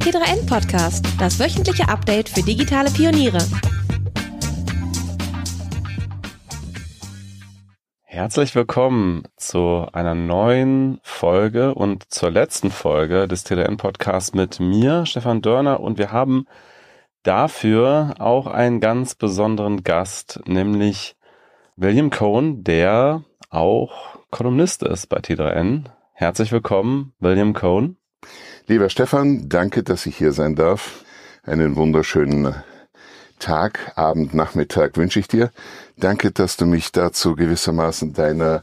T3N Podcast, das wöchentliche Update für digitale Pioniere. Herzlich willkommen zu einer neuen Folge und zur letzten Folge des T3N Podcasts mit mir, Stefan Dörner, und wir haben dafür auch einen ganz besonderen Gast, nämlich William Cohn, der auch Kolumnist ist bei T3N. Herzlich willkommen, William Cohn. Lieber Stefan, danke, dass ich hier sein darf. Einen wunderschönen Tag, Abend, Nachmittag wünsche ich dir. Danke, dass du mich dazu gewissermaßen deiner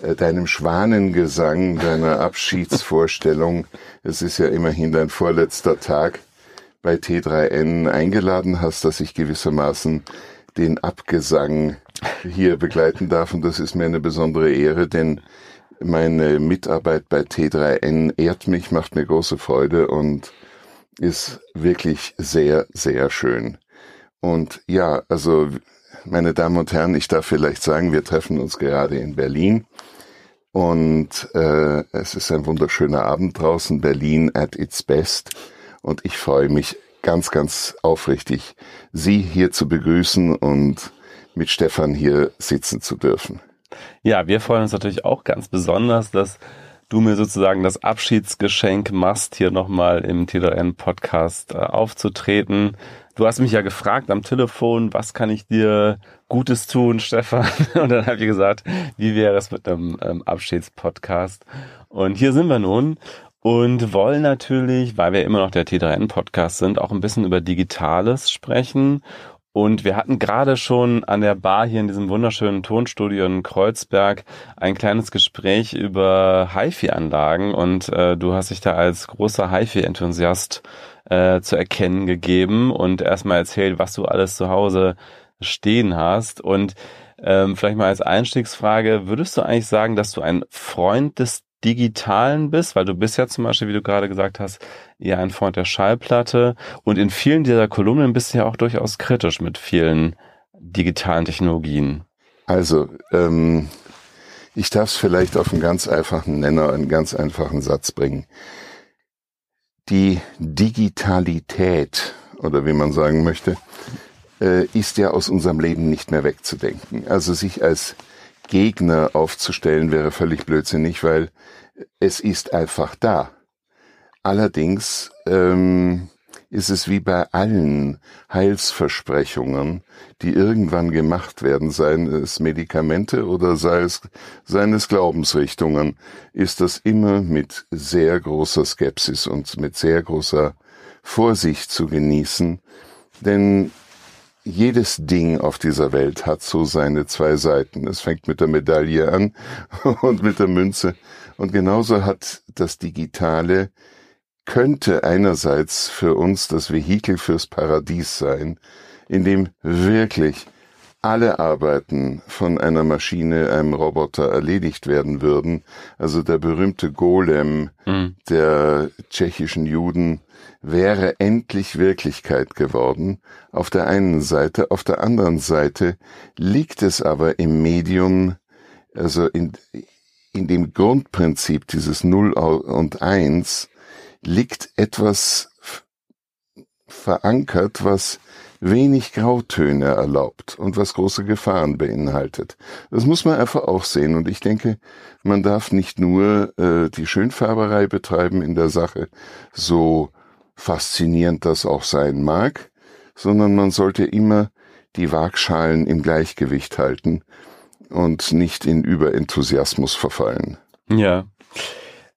äh, deinem Schwanengesang, deiner Abschiedsvorstellung, es ist ja immerhin dein vorletzter Tag bei T3N eingeladen hast, dass ich gewissermaßen den Abgesang hier begleiten darf. Und das ist mir eine besondere Ehre, denn meine Mitarbeit bei T3N ehrt mich, macht mir große Freude und ist wirklich sehr, sehr schön. Und ja, also meine Damen und Herren, ich darf vielleicht sagen, wir treffen uns gerade in Berlin und äh, es ist ein wunderschöner Abend draußen, Berlin at its best und ich freue mich ganz, ganz aufrichtig, Sie hier zu begrüßen und mit Stefan hier sitzen zu dürfen. Ja, wir freuen uns natürlich auch ganz besonders, dass du mir sozusagen das Abschiedsgeschenk machst, hier nochmal im T3N-Podcast äh, aufzutreten. Du hast mich ja gefragt am Telefon, was kann ich dir Gutes tun, Stefan? Und dann habe ich gesagt, wie wäre es mit einem ähm, Abschiedspodcast? Und hier sind wir nun und wollen natürlich, weil wir immer noch der T3N-Podcast sind, auch ein bisschen über Digitales sprechen und wir hatten gerade schon an der Bar hier in diesem wunderschönen Tonstudio in Kreuzberg ein kleines Gespräch über HiFi-Anlagen und äh, du hast dich da als großer HiFi-Enthusiast äh, zu erkennen gegeben und erstmal erzählt, was du alles zu Hause stehen hast. Und ähm, vielleicht mal als Einstiegsfrage, würdest du eigentlich sagen, dass du ein Freund des Digitalen bist, weil du bist ja zum Beispiel, wie du gerade gesagt hast, eher ein Freund der Schallplatte und in vielen dieser Kolumnen bist du ja auch durchaus kritisch mit vielen digitalen Technologien. Also, ähm, ich darf es vielleicht auf einen ganz einfachen Nenner, einen ganz einfachen Satz bringen. Die Digitalität, oder wie man sagen möchte, äh, ist ja aus unserem Leben nicht mehr wegzudenken. Also sich als Gegner aufzustellen wäre völlig blödsinnig, weil es ist einfach da. Allerdings ähm, ist es wie bei allen Heilsversprechungen, die irgendwann gemacht werden, seien es Medikamente oder sei es, seien es Glaubensrichtungen, ist das immer mit sehr großer Skepsis und mit sehr großer Vorsicht zu genießen, denn jedes Ding auf dieser Welt hat so seine zwei Seiten. Es fängt mit der Medaille an und mit der Münze. Und genauso hat das Digitale könnte einerseits für uns das Vehikel fürs Paradies sein, in dem wirklich alle Arbeiten von einer Maschine, einem Roboter erledigt werden würden. Also der berühmte Golem mhm. der tschechischen Juden wäre endlich Wirklichkeit geworden. Auf der einen Seite, auf der anderen Seite liegt es aber im Medium, also in, in dem Grundprinzip dieses Null und Eins, liegt etwas verankert, was wenig Grautöne erlaubt und was große Gefahren beinhaltet. Das muss man einfach auch sehen. Und ich denke, man darf nicht nur äh, die Schönfärberei betreiben in der Sache, so faszinierend das auch sein mag, sondern man sollte immer die Waagschalen im Gleichgewicht halten und nicht in Überenthusiasmus verfallen. Ja.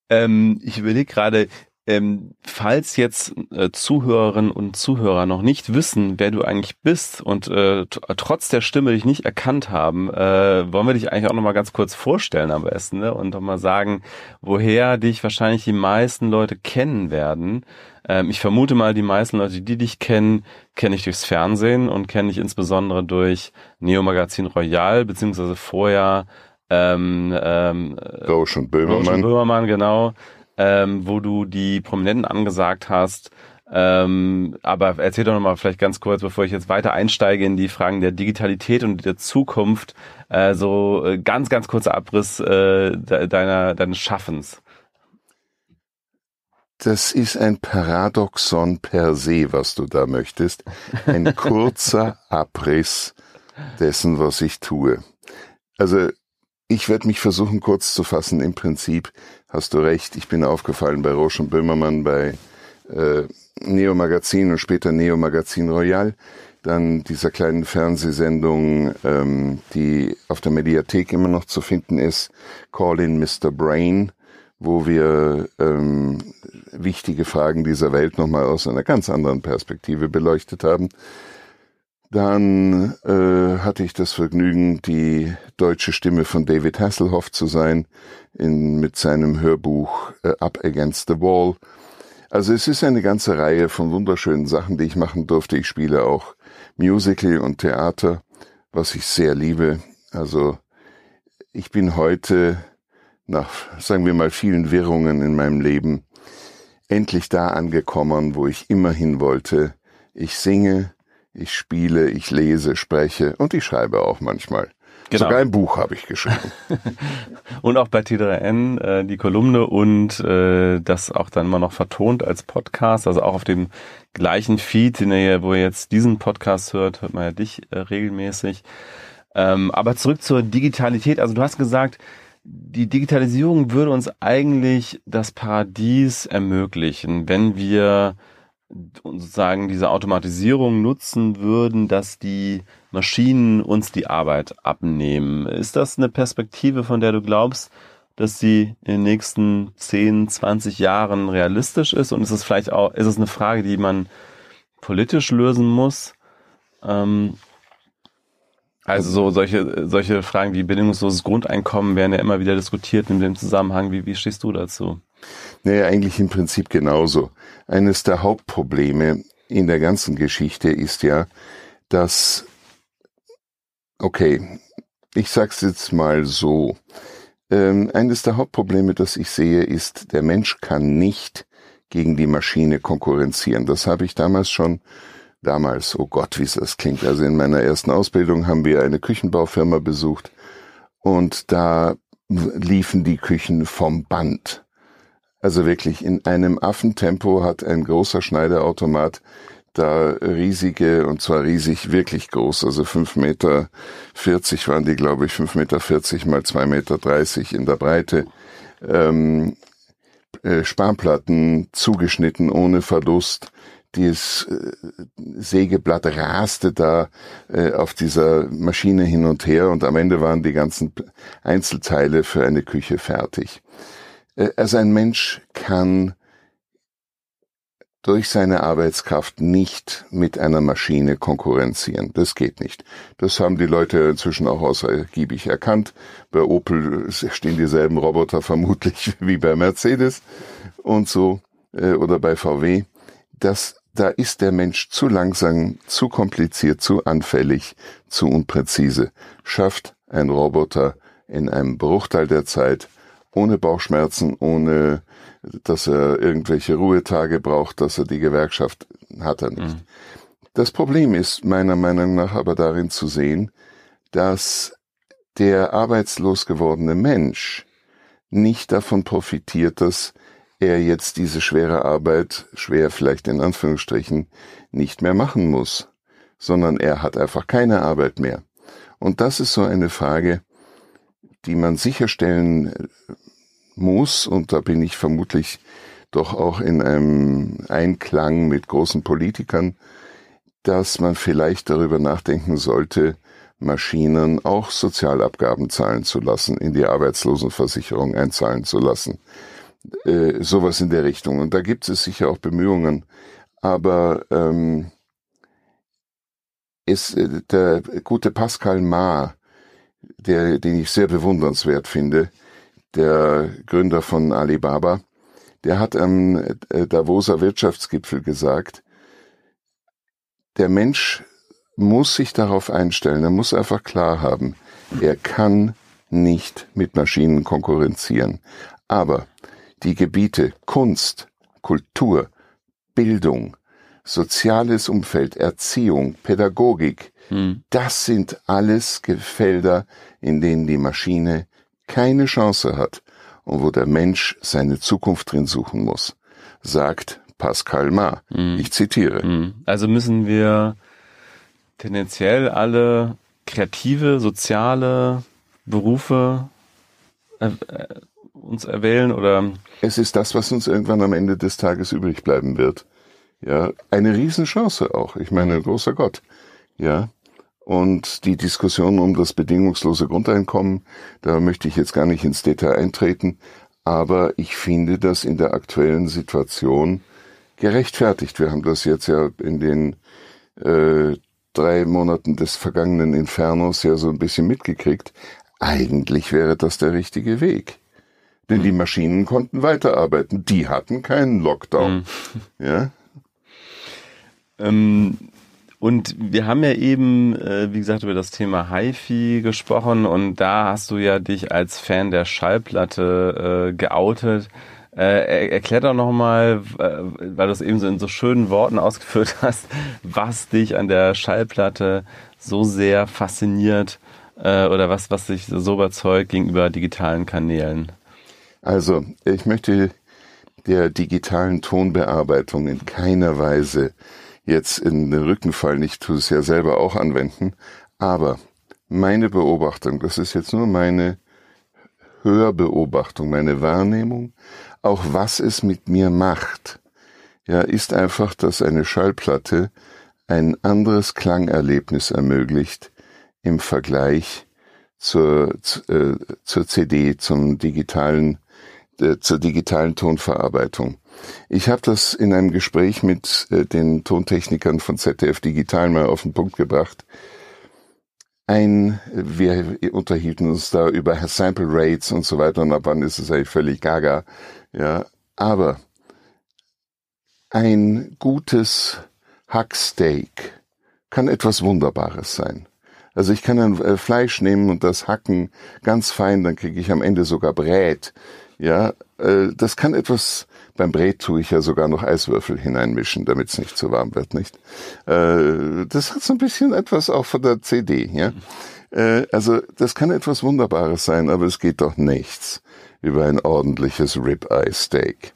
Ähm, ich überlege gerade, ähm, falls jetzt äh, Zuhörerinnen und Zuhörer noch nicht wissen, wer du eigentlich bist und äh, trotz der Stimme dich nicht erkannt haben, äh, wollen wir dich eigentlich auch noch mal ganz kurz vorstellen am besten ne? und noch mal sagen, woher dich wahrscheinlich die meisten Leute kennen werden. Ähm, ich vermute mal, die meisten Leute, die dich kennen, kenne ich durchs Fernsehen und kenne ich insbesondere durch Neo Magazin Royal, beziehungsweise vorher ähm, ähm, Rausch und Böhmermann. Rausch und Böhmermann, genau ähm, wo du die Prominenten angesagt hast. Ähm, aber erzähl doch nochmal vielleicht ganz kurz, bevor ich jetzt weiter einsteige in die Fragen der Digitalität und der Zukunft, äh, so äh, ganz, ganz kurzer Abriss äh, deiner, deines Schaffens. das ist ein Paradoxon per se, was du da möchtest. Ein kurzer Abriss dessen, was ich tue. Also ich werde mich versuchen kurz zu fassen. Im Prinzip hast du recht. Ich bin aufgefallen bei Roche und Böhmermann, bei äh, Neo Magazin und später Neo Magazin Royal. Dann dieser kleinen Fernsehsendung, ähm, die auf der Mediathek immer noch zu finden ist, Call in Mr. Brain, wo wir ähm, wichtige Fragen dieser Welt nochmal aus einer ganz anderen Perspektive beleuchtet haben. Dann äh, hatte ich das Vergnügen, die deutsche Stimme von David Hasselhoff zu sein, in, mit seinem Hörbuch äh, Up Against the Wall. Also es ist eine ganze Reihe von wunderschönen Sachen, die ich machen durfte. Ich spiele auch Musical und Theater, was ich sehr liebe. Also ich bin heute nach, sagen wir mal, vielen Wirrungen in meinem Leben endlich da angekommen, wo ich immer hin wollte. Ich singe, ich spiele, ich lese, spreche und ich schreibe auch manchmal. Genau. Sogar ein Buch habe ich geschrieben. und auch bei T3N äh, die Kolumne und äh, das auch dann immer noch vertont als Podcast, also auch auf dem gleichen Feed, ihr, wo ihr jetzt diesen Podcast hört, hört man ja dich äh, regelmäßig. Ähm, aber zurück zur Digitalität. Also du hast gesagt, die Digitalisierung würde uns eigentlich das Paradies ermöglichen, wenn wir sozusagen diese Automatisierung nutzen würden, dass die Maschinen uns die Arbeit abnehmen. Ist das eine Perspektive, von der du glaubst, dass sie in den nächsten 10, 20 Jahren realistisch ist? Und ist es vielleicht auch, ist es eine Frage, die man politisch lösen muss? Ähm, also so solche, solche Fragen wie bedingungsloses Grundeinkommen werden ja immer wieder diskutiert in dem Zusammenhang. Wie, wie stehst du dazu? Naja, eigentlich im Prinzip genauso. Eines der Hauptprobleme in der ganzen Geschichte ist ja, dass, okay, ich sag's jetzt mal so, ähm, eines der Hauptprobleme, das ich sehe, ist, der Mensch kann nicht gegen die Maschine konkurrenzieren. Das habe ich damals schon, damals, oh Gott, wie das klingt. Also in meiner ersten Ausbildung haben wir eine Küchenbaufirma besucht und da liefen die Küchen vom Band. Also wirklich in einem Affentempo hat ein großer Schneiderautomat da riesige, und zwar riesig, wirklich groß, also fünf Meter vierzig waren die, glaube ich, fünf Meter vierzig mal zwei Meter dreißig in der Breite, ähm, äh, Spanplatten zugeschnitten ohne Verlust. Dieses äh, Sägeblatt raste da äh, auf dieser Maschine hin und her und am Ende waren die ganzen Einzelteile für eine Küche fertig. Äh, also ein Mensch kann durch seine Arbeitskraft nicht mit einer Maschine konkurrenzieren. Das geht nicht. Das haben die Leute inzwischen auch ausgiebig erkannt. Bei Opel stehen dieselben Roboter vermutlich wie bei Mercedes und so äh, oder bei VW. Das, da ist der Mensch zu langsam, zu kompliziert, zu anfällig, zu unpräzise. Schafft ein Roboter in einem Bruchteil der Zeit ohne Bauchschmerzen, ohne dass er irgendwelche Ruhetage braucht, dass er die Gewerkschaft hat er nicht. Mhm. Das Problem ist meiner Meinung nach aber darin zu sehen, dass der arbeitslos gewordene Mensch nicht davon profitiert, dass er jetzt diese schwere Arbeit, schwer vielleicht in Anführungsstrichen, nicht mehr machen muss, sondern er hat einfach keine Arbeit mehr. Und das ist so eine Frage, die man sicherstellen muss, und da bin ich vermutlich doch auch in einem Einklang mit großen Politikern, dass man vielleicht darüber nachdenken sollte, Maschinen auch Sozialabgaben zahlen zu lassen, in die Arbeitslosenversicherung einzahlen zu lassen. Äh, sowas in der Richtung. Und da gibt es sicher auch Bemühungen. Aber ähm, ist äh, der gute Pascal Ma, der, den ich sehr bewundernswert finde, der Gründer von Alibaba, der hat am äh, Davoser Wirtschaftsgipfel gesagt, der Mensch muss sich darauf einstellen, er muss einfach klar haben, er kann nicht mit Maschinen konkurrenzieren. Aber die Gebiete Kunst, Kultur, Bildung, soziales Umfeld, Erziehung, Pädagogik, hm. das sind alles Felder, in denen die Maschine keine Chance hat und wo der Mensch seine Zukunft drin suchen muss. sagt Pascal Ma. Mhm. Ich zitiere. Mhm. Also müssen wir tendenziell alle kreative, soziale Berufe äh, äh, uns erwählen oder? Es ist das, was uns irgendwann am Ende des Tages übrig bleiben wird. Ja, eine Riesenchance auch. Ich meine, großer Gott. Ja. Und die Diskussion um das bedingungslose Grundeinkommen, da möchte ich jetzt gar nicht ins Detail eintreten, aber ich finde das in der aktuellen Situation gerechtfertigt. Wir haben das jetzt ja in den äh, drei Monaten des vergangenen Infernos ja so ein bisschen mitgekriegt. Eigentlich wäre das der richtige Weg. Denn die Maschinen konnten weiterarbeiten. Die hatten keinen Lockdown. Mhm. Ja. Ähm, und wir haben ja eben, äh, wie gesagt, über das Thema HiFi gesprochen und da hast du ja dich als Fan der Schallplatte äh, geoutet. Äh, erklär doch nochmal, äh, weil du es eben so in so schönen Worten ausgeführt hast, was dich an der Schallplatte so sehr fasziniert äh, oder was, was dich so überzeugt gegenüber digitalen Kanälen. Also, ich möchte der digitalen Tonbearbeitung in keiner Weise jetzt in den Rücken fallen. Ich tue es ja selber auch anwenden. Aber meine Beobachtung, das ist jetzt nur meine Hörbeobachtung, meine Wahrnehmung, auch was es mit mir macht, ja, ist einfach, dass eine Schallplatte ein anderes Klangerlebnis ermöglicht im Vergleich zur, äh, zur CD, zum digitalen, äh, zur digitalen Tonverarbeitung. Ich habe das in einem Gespräch mit äh, den Tontechnikern von ZDF Digital mal auf den Punkt gebracht. Ein, wir unterhielten uns da über Sample Rates und so weiter und ab wann ist es eigentlich völlig gaga. Ja, aber ein gutes Hacksteak kann etwas Wunderbares sein. Also ich kann ein äh, Fleisch nehmen und das hacken ganz fein, dann kriege ich am Ende sogar Brät. Ja, äh, das kann etwas beim Brät tue ich ja sogar noch Eiswürfel hineinmischen, damit es nicht zu warm wird, nicht? Äh, das hat so ein bisschen etwas auch von der CD, ja. Äh, also das kann etwas Wunderbares sein, aber es geht doch nichts über ein ordentliches Ribeye Steak.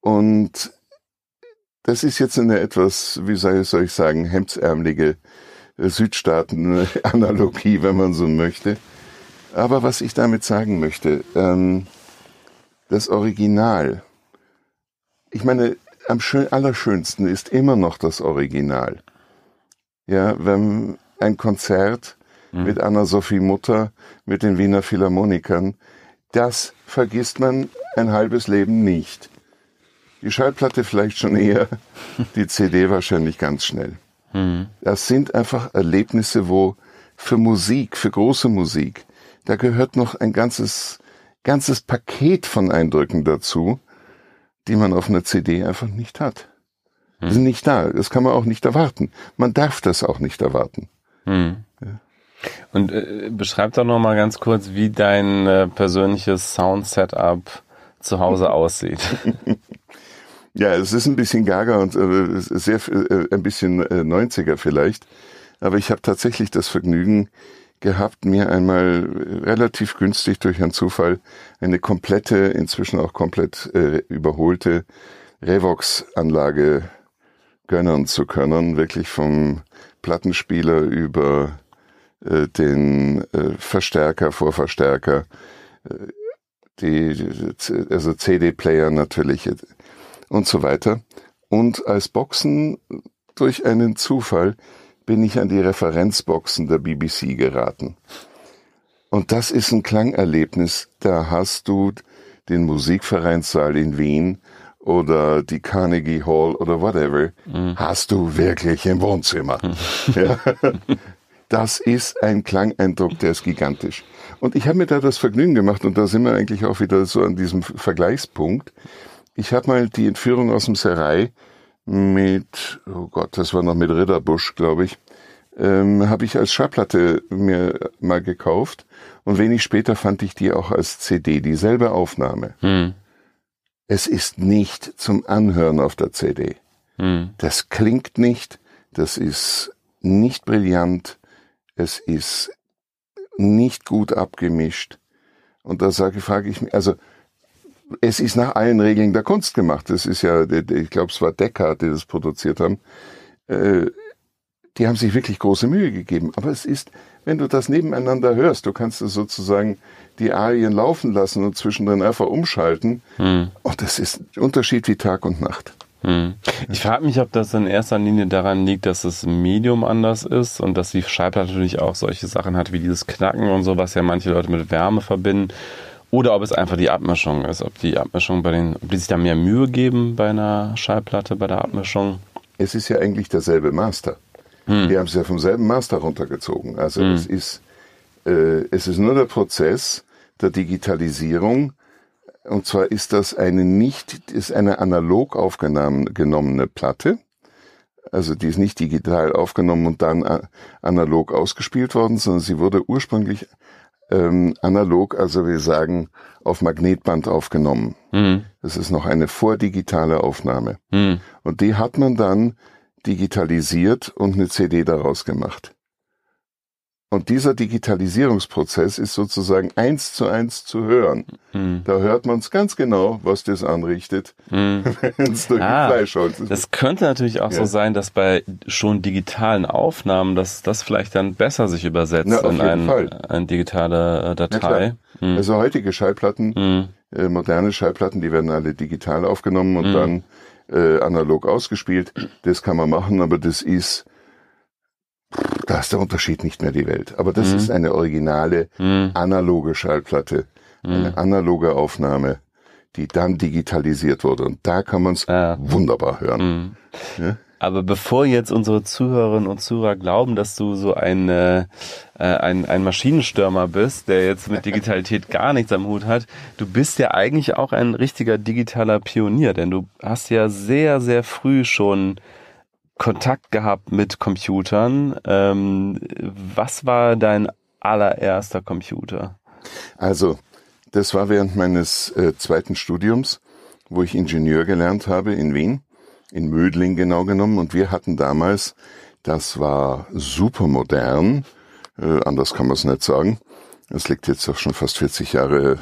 Und das ist jetzt eine etwas, wie soll ich sagen, hemdsärmelige Südstaaten-Analogie, wenn man so möchte. Aber was ich damit sagen möchte, ähm, das Original ich meine, am schön, allerschönsten ist immer noch das Original. Ja, wenn ein Konzert mhm. mit Anna-Sophie Mutter, mit den Wiener Philharmonikern, das vergisst man ein halbes Leben nicht. Die Schallplatte vielleicht schon eher, die CD wahrscheinlich ganz schnell. Mhm. Das sind einfach Erlebnisse, wo für Musik, für große Musik, da gehört noch ein ganzes, ganzes Paket von Eindrücken dazu, die man auf einer CD einfach nicht hat. Hm. sind nicht da. Das kann man auch nicht erwarten. Man darf das auch nicht erwarten. Hm. Ja. Und äh, beschreib doch noch mal ganz kurz, wie dein äh, persönliches Sound-Setup zu Hause aussieht. ja, es ist ein bisschen gaga und äh, sehr äh, ein bisschen äh, 90er vielleicht. Aber ich habe tatsächlich das Vergnügen, gehabt, mir einmal relativ günstig durch einen Zufall eine komplette, inzwischen auch komplett äh, überholte Revox-Anlage gönnern zu können, wirklich vom Plattenspieler über äh, den äh, Verstärker, Vorverstärker, äh, die, also CD-Player natürlich äh, und so weiter. Und als Boxen durch einen Zufall bin ich an die Referenzboxen der BBC geraten. Und das ist ein Klangerlebnis, da hast du den Musikvereinssaal in Wien oder die Carnegie Hall oder whatever, mhm. hast du wirklich im Wohnzimmer. ja. Das ist ein Klangeindruck, der ist gigantisch. Und ich habe mir da das Vergnügen gemacht, und da sind wir eigentlich auch wieder so an diesem Vergleichspunkt. Ich habe mal die Entführung aus dem Serai mit, oh Gott, das war noch mit Ritterbusch, glaube ich, ähm, habe ich als Schallplatte mir mal gekauft und wenig später fand ich die auch als CD, dieselbe Aufnahme. Hm. Es ist nicht zum Anhören auf der CD. Hm. Das klingt nicht, das ist nicht brillant, es ist nicht gut abgemischt. Und da sage, frage ich mich, also es ist nach allen Regeln der Kunst gemacht. Das ist ja, ich glaube, es war Decker, die das produziert haben. Äh, die haben sich wirklich große Mühe gegeben. Aber es ist, wenn du das nebeneinander hörst, du kannst es sozusagen die Arien laufen lassen und zwischendrin einfach umschalten. Hm. Und das ist ein Unterschied wie Tag und Nacht. Hm. Ich frage mich, ob das in erster Linie daran liegt, dass das Medium anders ist und dass die Schallplatte natürlich auch solche Sachen hat wie dieses Knacken und so, was ja manche Leute mit Wärme verbinden. Oder ob es einfach die Abmischung ist, ob die Abmischung bei den, ob die sich da mehr Mühe geben bei einer Schallplatte, bei der Abmischung. Es ist ja eigentlich derselbe Master. Hm. Die haben es ja vom selben Master runtergezogen. Also hm. es ist, äh, es ist nur der Prozess der Digitalisierung. Und zwar ist das eine nicht, ist eine analog aufgenommene Platte. Also die ist nicht digital aufgenommen und dann analog ausgespielt worden, sondern sie wurde ursprünglich ähm, analog, also wir sagen auf Magnetband aufgenommen. Mhm. Das ist noch eine vordigitale Aufnahme. Mhm. Und die hat man dann digitalisiert und eine CD daraus gemacht. Und dieser Digitalisierungsprozess ist sozusagen eins zu eins zu hören. Mhm. Da hört man es ganz genau, was das anrichtet, mhm. wenn es durch ah, Fleisch holt. Das könnte natürlich auch ja. so sein, dass bei schon digitalen Aufnahmen, dass das vielleicht dann besser sich übersetzt Na, in ein, eine digitale äh, Datei. Mhm. Also heutige Schallplatten, mhm. äh, moderne Schallplatten, die werden alle digital aufgenommen und mhm. dann äh, analog ausgespielt. Das kann man machen, aber das ist da ist der Unterschied nicht mehr die Welt. Aber das mhm. ist eine originale, mhm. analoge Schallplatte, mhm. eine analoge Aufnahme, die dann digitalisiert wurde. Und da kann man es ja. wunderbar hören. Mhm. Ja? Aber bevor jetzt unsere Zuhörerinnen und Zuhörer glauben, dass du so ein, äh, ein, ein Maschinenstürmer bist, der jetzt mit Digitalität gar nichts am Hut hat, du bist ja eigentlich auch ein richtiger digitaler Pionier, denn du hast ja sehr, sehr früh schon Kontakt gehabt mit Computern. Ähm, was war dein allererster Computer? Also, das war während meines äh, zweiten Studiums, wo ich Ingenieur gelernt habe in Wien, in Mödling genau genommen. Und wir hatten damals, das war super modern, äh, anders kann man es nicht sagen. Das liegt jetzt auch schon fast 40 Jahre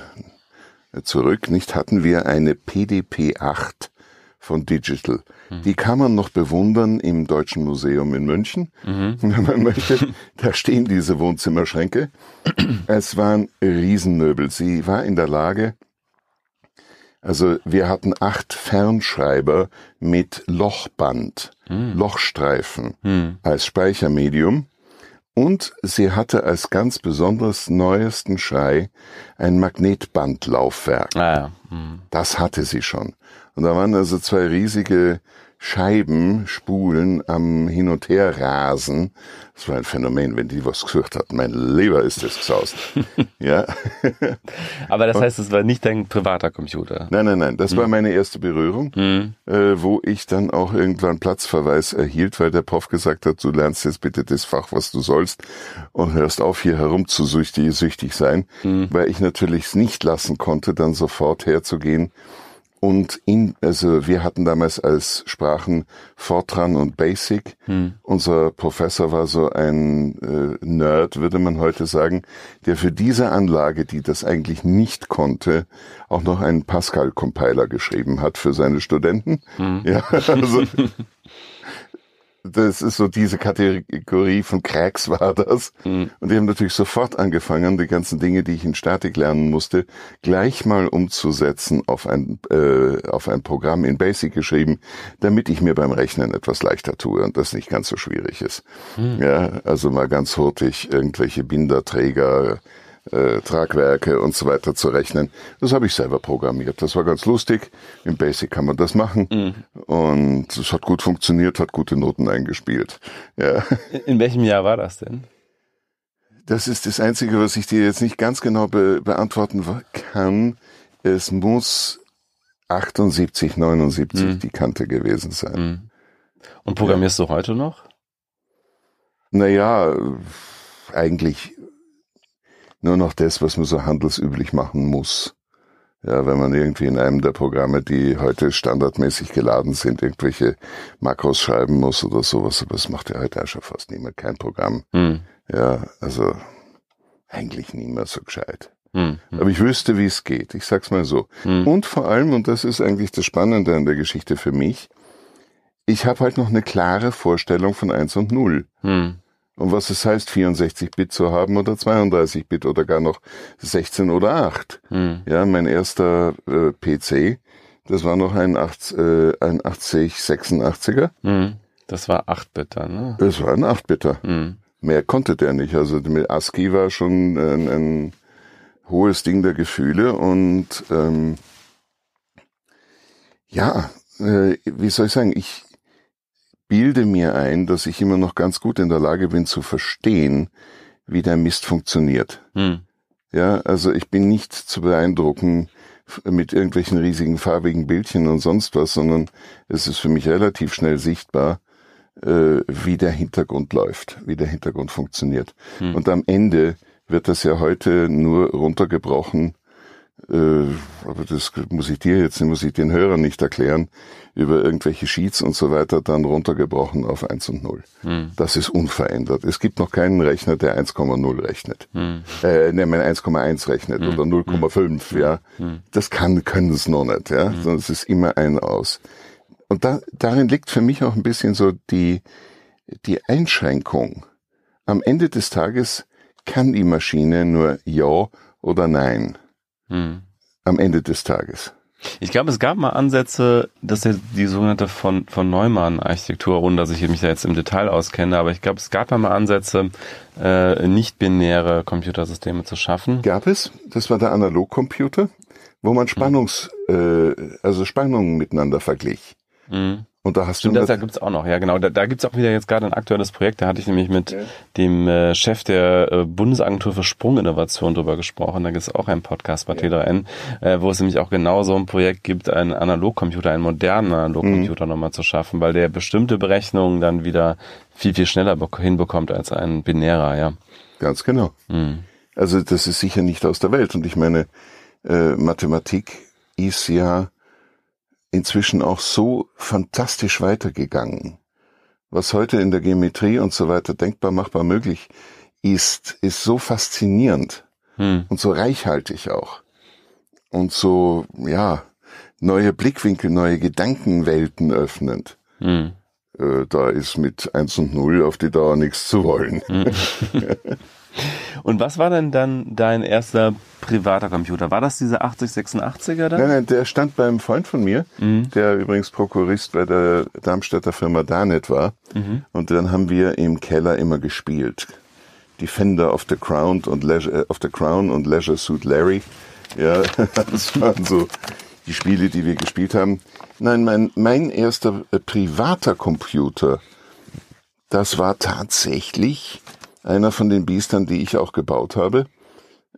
äh, zurück. Nicht hatten wir eine PDP 8 von Digital. Mhm. Die kann man noch bewundern im Deutschen Museum in München, mhm. wenn man möchte. Da stehen diese Wohnzimmerschränke. Es waren Riesenmöbel. Sie war in der Lage, also wir hatten acht Fernschreiber mit Lochband, mhm. Lochstreifen mhm. als Speichermedium. Und sie hatte als ganz besonders neuesten Schrei ein Magnetbandlaufwerk. Ah, ja. mhm. Das hatte sie schon. Und da waren also zwei riesige Scheiben, Spulen am Hin- und Her-Rasen. Das war ein Phänomen, wenn die was gesucht hat. Mein Leber ist das gesaust. ja. Aber das heißt, es war nicht dein privater Computer? Nein, nein, nein. Das hm. war meine erste Berührung, hm. äh, wo ich dann auch irgendwann Platzverweis erhielt, weil der Prof gesagt hat, du lernst jetzt bitte das Fach, was du sollst und hörst auf, hier herumzusüchtig süchtig sein, hm. weil ich natürlich es nicht lassen konnte, dann sofort herzugehen und in, also wir hatten damals als Sprachen Fortran und Basic. Hm. Unser Professor war so ein äh, Nerd, würde man heute sagen, der für diese Anlage, die das eigentlich nicht konnte, auch noch einen Pascal-Compiler geschrieben hat für seine Studenten. Hm. Ja, also das ist so diese Kategorie von Cracks war das. Mhm. Und die haben natürlich sofort angefangen, die ganzen Dinge, die ich in Statik lernen musste, gleich mal umzusetzen auf ein, äh, auf ein Programm in Basic geschrieben, damit ich mir beim Rechnen etwas leichter tue und das nicht ganz so schwierig ist. Mhm. Ja, also mal ganz hurtig irgendwelche Binderträger, äh, Tragwerke und so weiter zu rechnen. Das habe ich selber programmiert. Das war ganz lustig. Im Basic kann man das machen. Mhm. Und es hat gut funktioniert, hat gute Noten eingespielt. Ja. In welchem Jahr war das denn? Das ist das Einzige, was ich dir jetzt nicht ganz genau be beantworten kann. Es muss 78, 79 mhm. die Kante gewesen sein. Mhm. Und programmierst ja. du heute noch? Naja, eigentlich nur noch das, was man so handelsüblich machen muss. Ja, wenn man irgendwie in einem der Programme, die heute standardmäßig geladen sind, irgendwelche Makros schreiben muss oder sowas, aber das macht ja heute auch schon fast niemand, kein Programm. Mhm. Ja, also eigentlich nie mehr so gescheit. Hm. Aber ich wüsste, wie es geht. Ich sag's mal so. Hm. Und vor allem, und das ist eigentlich das Spannende an der Geschichte für mich, ich habe halt noch eine klare Vorstellung von 1 und 0. Hm. Und was es heißt, 64 Bit zu haben oder 32 Bit oder gar noch 16 oder 8. Hm. Ja, mein erster äh, PC, das war noch ein, 8, äh, ein 8086er. Hm. Das war 8-Bit dann, ne? Es war ein 8-Bitter. Hm. Mehr konnte der nicht. Also mit ASCII war schon ein, ein hohes Ding der Gefühle und ähm, ja, äh, wie soll ich sagen, ich bilde mir ein, dass ich immer noch ganz gut in der Lage bin zu verstehen, wie der Mist funktioniert. Hm. Ja, also ich bin nicht zu beeindrucken mit irgendwelchen riesigen farbigen Bildchen und sonst was, sondern es ist für mich relativ schnell sichtbar, äh, wie der Hintergrund läuft, wie der Hintergrund funktioniert. Hm. Und am Ende wird das ja heute nur runtergebrochen, äh, aber das muss ich dir jetzt, muss ich den Hörern nicht erklären, über irgendwelche Sheets und so weiter dann runtergebrochen auf 1 und 0. Hm. Das ist unverändert. Es gibt noch keinen Rechner, der 1,0 rechnet. Hm. Äh, ne, mein 1,1 rechnet oder 0,5, ja. Hm. Das kann, können es noch nicht, ja. Sondern es ist immer ein aus. Und da, darin liegt für mich auch ein bisschen so die, die Einschränkung. Am Ende des Tages kann die Maschine nur Ja oder Nein. Hm. Am Ende des Tages. Ich glaube, es gab mal Ansätze, dass ja die sogenannte von, von Neumann-Architektur, ohne dass ich mich da jetzt im Detail auskenne, aber ich glaube, es gab ja mal Ansätze, äh, nicht-binäre Computersysteme zu schaffen. Gab es? Das war der Analogcomputer, wo man Spannungs, äh, also Spannungen miteinander verglich. Mhm. Und da hast Stimmt, du das da gibt's auch noch, ja genau. Da, da gibt's auch wieder jetzt gerade ein aktuelles Projekt, da hatte ich nämlich mit dem äh, Chef der äh, Bundesagentur für Sprunginnovation drüber gesprochen. Da gibt's auch einen Podcast bei T3N, äh, wo es nämlich auch genau so ein Projekt gibt, einen Analogcomputer, einen modernen Analogcomputer nochmal zu schaffen, weil der bestimmte Berechnungen dann wieder viel, viel schneller bek- hinbekommt als ein binärer, ja. Ganz genau. Mhm. Also das ist sicher nicht aus der Welt. Und ich meine, äh, Mathematik ist ja inzwischen auch so fantastisch weitergegangen. Was heute in der Geometrie und so weiter denkbar machbar möglich ist, ist so faszinierend Hm. und so reichhaltig auch. Und so, ja, neue Blickwinkel, neue Gedankenwelten öffnend. Hm. Äh, da ist mit 1 und 0 auf die Dauer nichts zu wollen. Und was war denn dann dein erster privater Computer? War das dieser 8086er dann? Nein, nein, der stand beim Freund von mir, Mhm. der übrigens Prokurist bei der Darmstädter Firma Danet war. Mhm. Und dann haben wir im Keller immer gespielt. Defender of the Crown und Leisure, äh, of the Crown und Leisure Suit Larry. Ja, das waren so die Spiele, die wir gespielt haben. Nein, mein, mein erster äh, privater Computer, das war tatsächlich einer von den Biestern, die ich auch gebaut habe.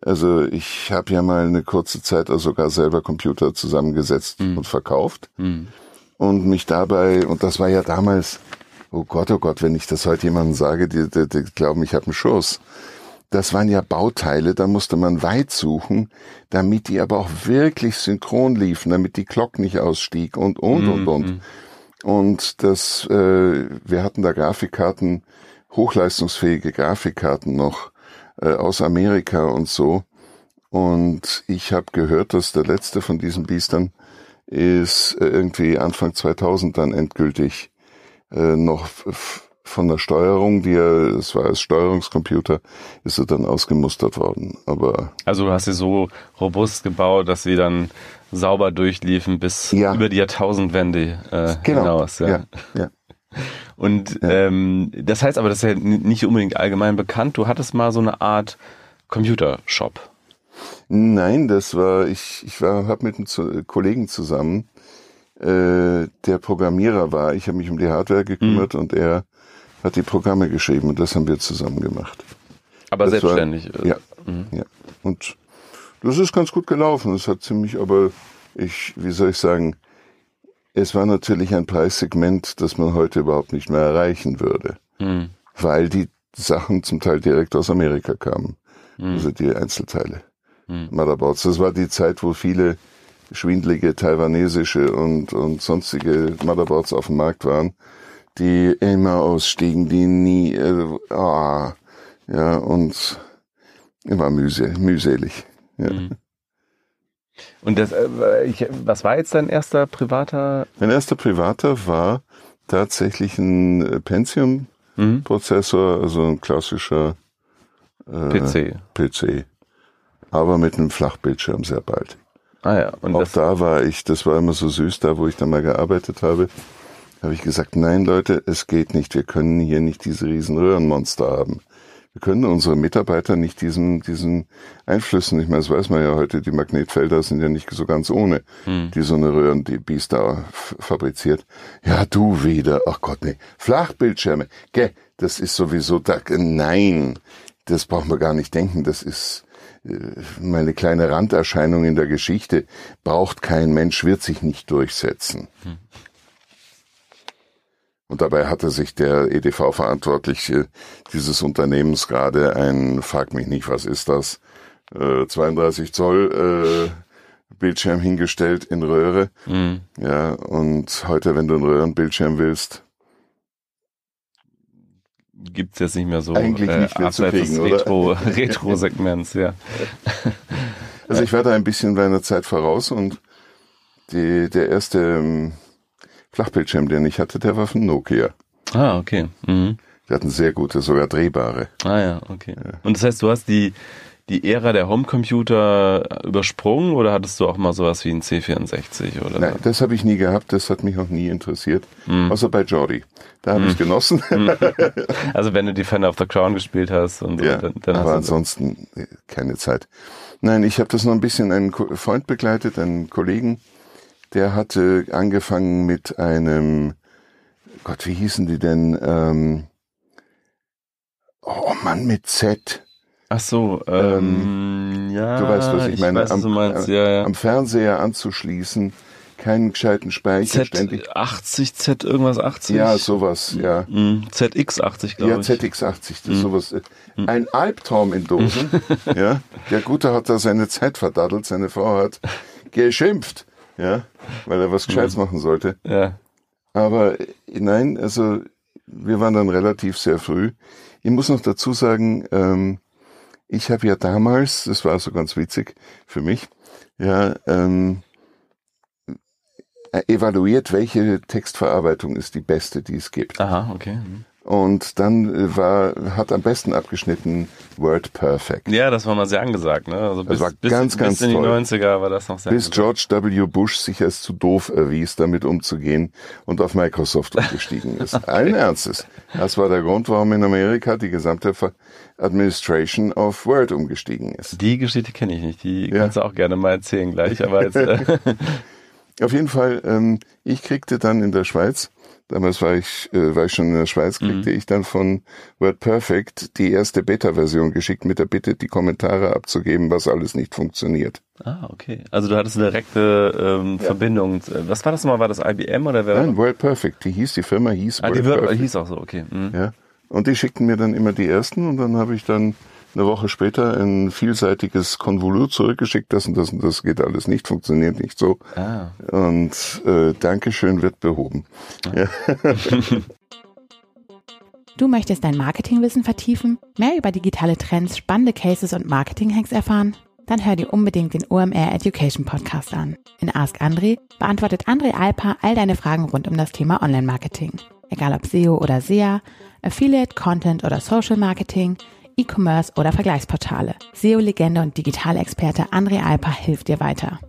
Also ich habe ja mal eine kurze Zeit sogar selber Computer zusammengesetzt und verkauft Hm. und mich dabei, und das war ja damals, oh Gott, oh Gott, wenn ich das heute jemandem sage, die, die, die glauben, ich habe einen Schuss. Das waren ja Bauteile, da musste man weit suchen, damit die aber auch wirklich synchron liefen, damit die Glock nicht ausstieg und, und, und, und. Und das, äh, wir hatten da Grafikkarten, hochleistungsfähige Grafikkarten noch äh, aus Amerika und so. Und ich habe gehört, dass der letzte von diesen Biestern ist äh, irgendwie Anfang 2000 dann endgültig äh, noch von der Steuerung, die er, es war als Steuerungscomputer, ist er dann ausgemustert worden. Aber Also du hast sie so robust gebaut, dass sie dann sauber durchliefen bis Ja. über die Jahrtausendwende äh, genau, hinaus. Ja. ja, ja. Und ähm, das heißt aber, das ist ja nicht unbedingt allgemein bekannt. Du hattest mal so eine Art Computershop. Nein, das war, ich, ich war, habe mit einem Kollegen zusammen, äh, der Programmierer war. Ich habe mich um die Hardware gekümmert und er hat die Programme geschrieben und das haben wir zusammen gemacht. Aber Das war- selbstständig. äh, Ja, ja. Und das ist ganz gut gelaufen. Es hat ziemlich, aber ich, wie soll ich sagen, es war natürlich ein Preissegment, das man heute überhaupt nicht mehr erreichen würde, Hm. weil die Sachen zum Teil direkt aus Amerika kamen. Also die Einzelteile. Hm. Motherboards. Das war die Zeit, wo viele schwindlige taiwanesische und, und sonstige Motherboards auf dem Markt waren, die immer ausstiegen, die nie, äh, ah, ja, und immer mühse, mühselig. Ja. Mhm. Und das, äh, ich, was war jetzt dein erster privater? Mein erster privater war tatsächlich ein äh, Pentium-Prozessor, also ein klassischer äh, PC. PC. Aber mit einem Flachbildschirm sehr bald. Ah ja. Und Auch da war ich, das war immer so süß, da wo ich dann mal gearbeitet habe, habe ich gesagt, nein Leute, es geht nicht. Wir können hier nicht diese riesen Röhrenmonster haben. Wir können unsere Mitarbeiter nicht diesen, diesen Einflüssen, ich meine, das weiß man ja heute, die Magnetfelder sind ja nicht so ganz ohne, Hm. die so eine Röhren, die Biest da f- fabriziert. Ja, du wieder. Ach Gott, nee. Flachbildschirme. Gell, das ist sowieso da. Nein, das brauchen wir gar nicht denken. Das ist äh, meine kleine Randerscheinung in der Geschichte. Braucht kein Mensch, wird sich nicht durchsetzen. Und dabei hatte sich der EDV-Verantwortliche dieses Unternehmens gerade ein, frag mich nicht, was ist das, äh, 32 Zoll äh, Bildschirm hingestellt in Röhre. Mhm. Ja, und heute, wenn du einen Röhrenbildschirm willst, gibt's jetzt nicht mehr so Eigentlich äh, nicht mehr abseits des kriegen, oder? Retro, Retro-Segments, ja. also ich war da ein bisschen meiner Zeit voraus und die, der erste ähm, Flachbildschirm, den ich hatte, der war von Nokia. Ah, okay. Mhm. Die hatten sehr gute, sogar drehbare. Ah ja, okay. Und das heißt, du hast die, die Ära der Homecomputer übersprungen oder hattest du auch mal sowas wie ein C64 oder Nein, das habe ich nie gehabt, das hat mich auch nie interessiert. Außer bei Jordi. Da habe ich genossen. Also wenn du Defender of the Crown gespielt hast und so, ja, dann, dann aber hast du ansonsten äh, keine Zeit. Nein, ich habe das noch ein bisschen einen Freund begleitet, einen Kollegen, der hatte angefangen mit einem, Gott, wie hießen die denn? Ähm, oh Mann, mit Z. Ach so, ähm, ja. du weißt, was ich meine. Weiß, was du meinst, ja, ja. Am Fernseher anzuschließen, keinen gescheiten Speicher, ständig. Z80, Z irgendwas 80? Ja, sowas, ja. Mhm, ZX80, glaube Ja, ich. ZX80, das ist sowas. äh, Ein Albtraum in Dosen. ja, der Gute hat da seine Zeit verdaddelt, seine Frau hat geschimpft, ja, weil er was Gescheites machen sollte. Ja. Aber äh, nein, also wir waren dann relativ sehr früh. Ich muss noch dazu sagen, ähm, ich habe ja damals, das war so ganz witzig für mich, ja, ähm, äh, evaluiert, welche Textverarbeitung ist die beste, die es gibt. Aha, okay. Mhm. Und dann äh, war, hat am besten abgeschnitten Word Perfect. Ja, das war mal sehr angesagt, ne? Also bis, war bis, ganz, bis ganz in die toll. 90er war das noch sehr Bis angesagt. George W. Bush sich als zu doof erwies, damit umzugehen und auf Microsoft umgestiegen ist. Allen Ernstes. Das war der Grund, warum in Amerika die gesamte Administration auf Word umgestiegen ist. Die Geschichte kenne ich nicht, die Ja. kannst du auch gerne mal erzählen gleich, aber jetzt, äh, Auf jeden Fall, ähm, ich kriegte dann in der Schweiz, damals war ich, äh, war ich schon in der Schweiz, kriegte ich dann von WordPerfect die erste Beta-Version geschickt mit der Bitte, die Kommentare abzugeben, was alles nicht funktioniert. Ah, okay. Also du hattest eine direkte ähm, Verbindung. Was war das nochmal? War das IBM oder wer? Nein, WordPerfect, die hieß, die Firma hieß ah, die wird, WordPerfect. hieß auch so, okay. Mhm. Ja. Und die schickten mir dann immer die ersten und dann habe ich dann eine Woche später ein vielseitiges Konvolut zurückgeschickt, das und das und das geht alles nicht, funktioniert nicht so. Ah. Und äh, Dankeschön wird behoben. Ja. Du möchtest dein Marketingwissen vertiefen, mehr über digitale Trends, spannende Cases und Marketing-Hacks erfahren? Dann hör dir unbedingt den OMR Education Podcast an. In Ask André beantwortet André Alpa all deine Fragen rund um das Thema Online-Marketing. Egal ob SEO oder SEA, Affiliate, Content oder Social Marketing, E-Commerce oder Vergleichsportale. SEO-Legende und Digitalexperte André Alpa hilft dir weiter.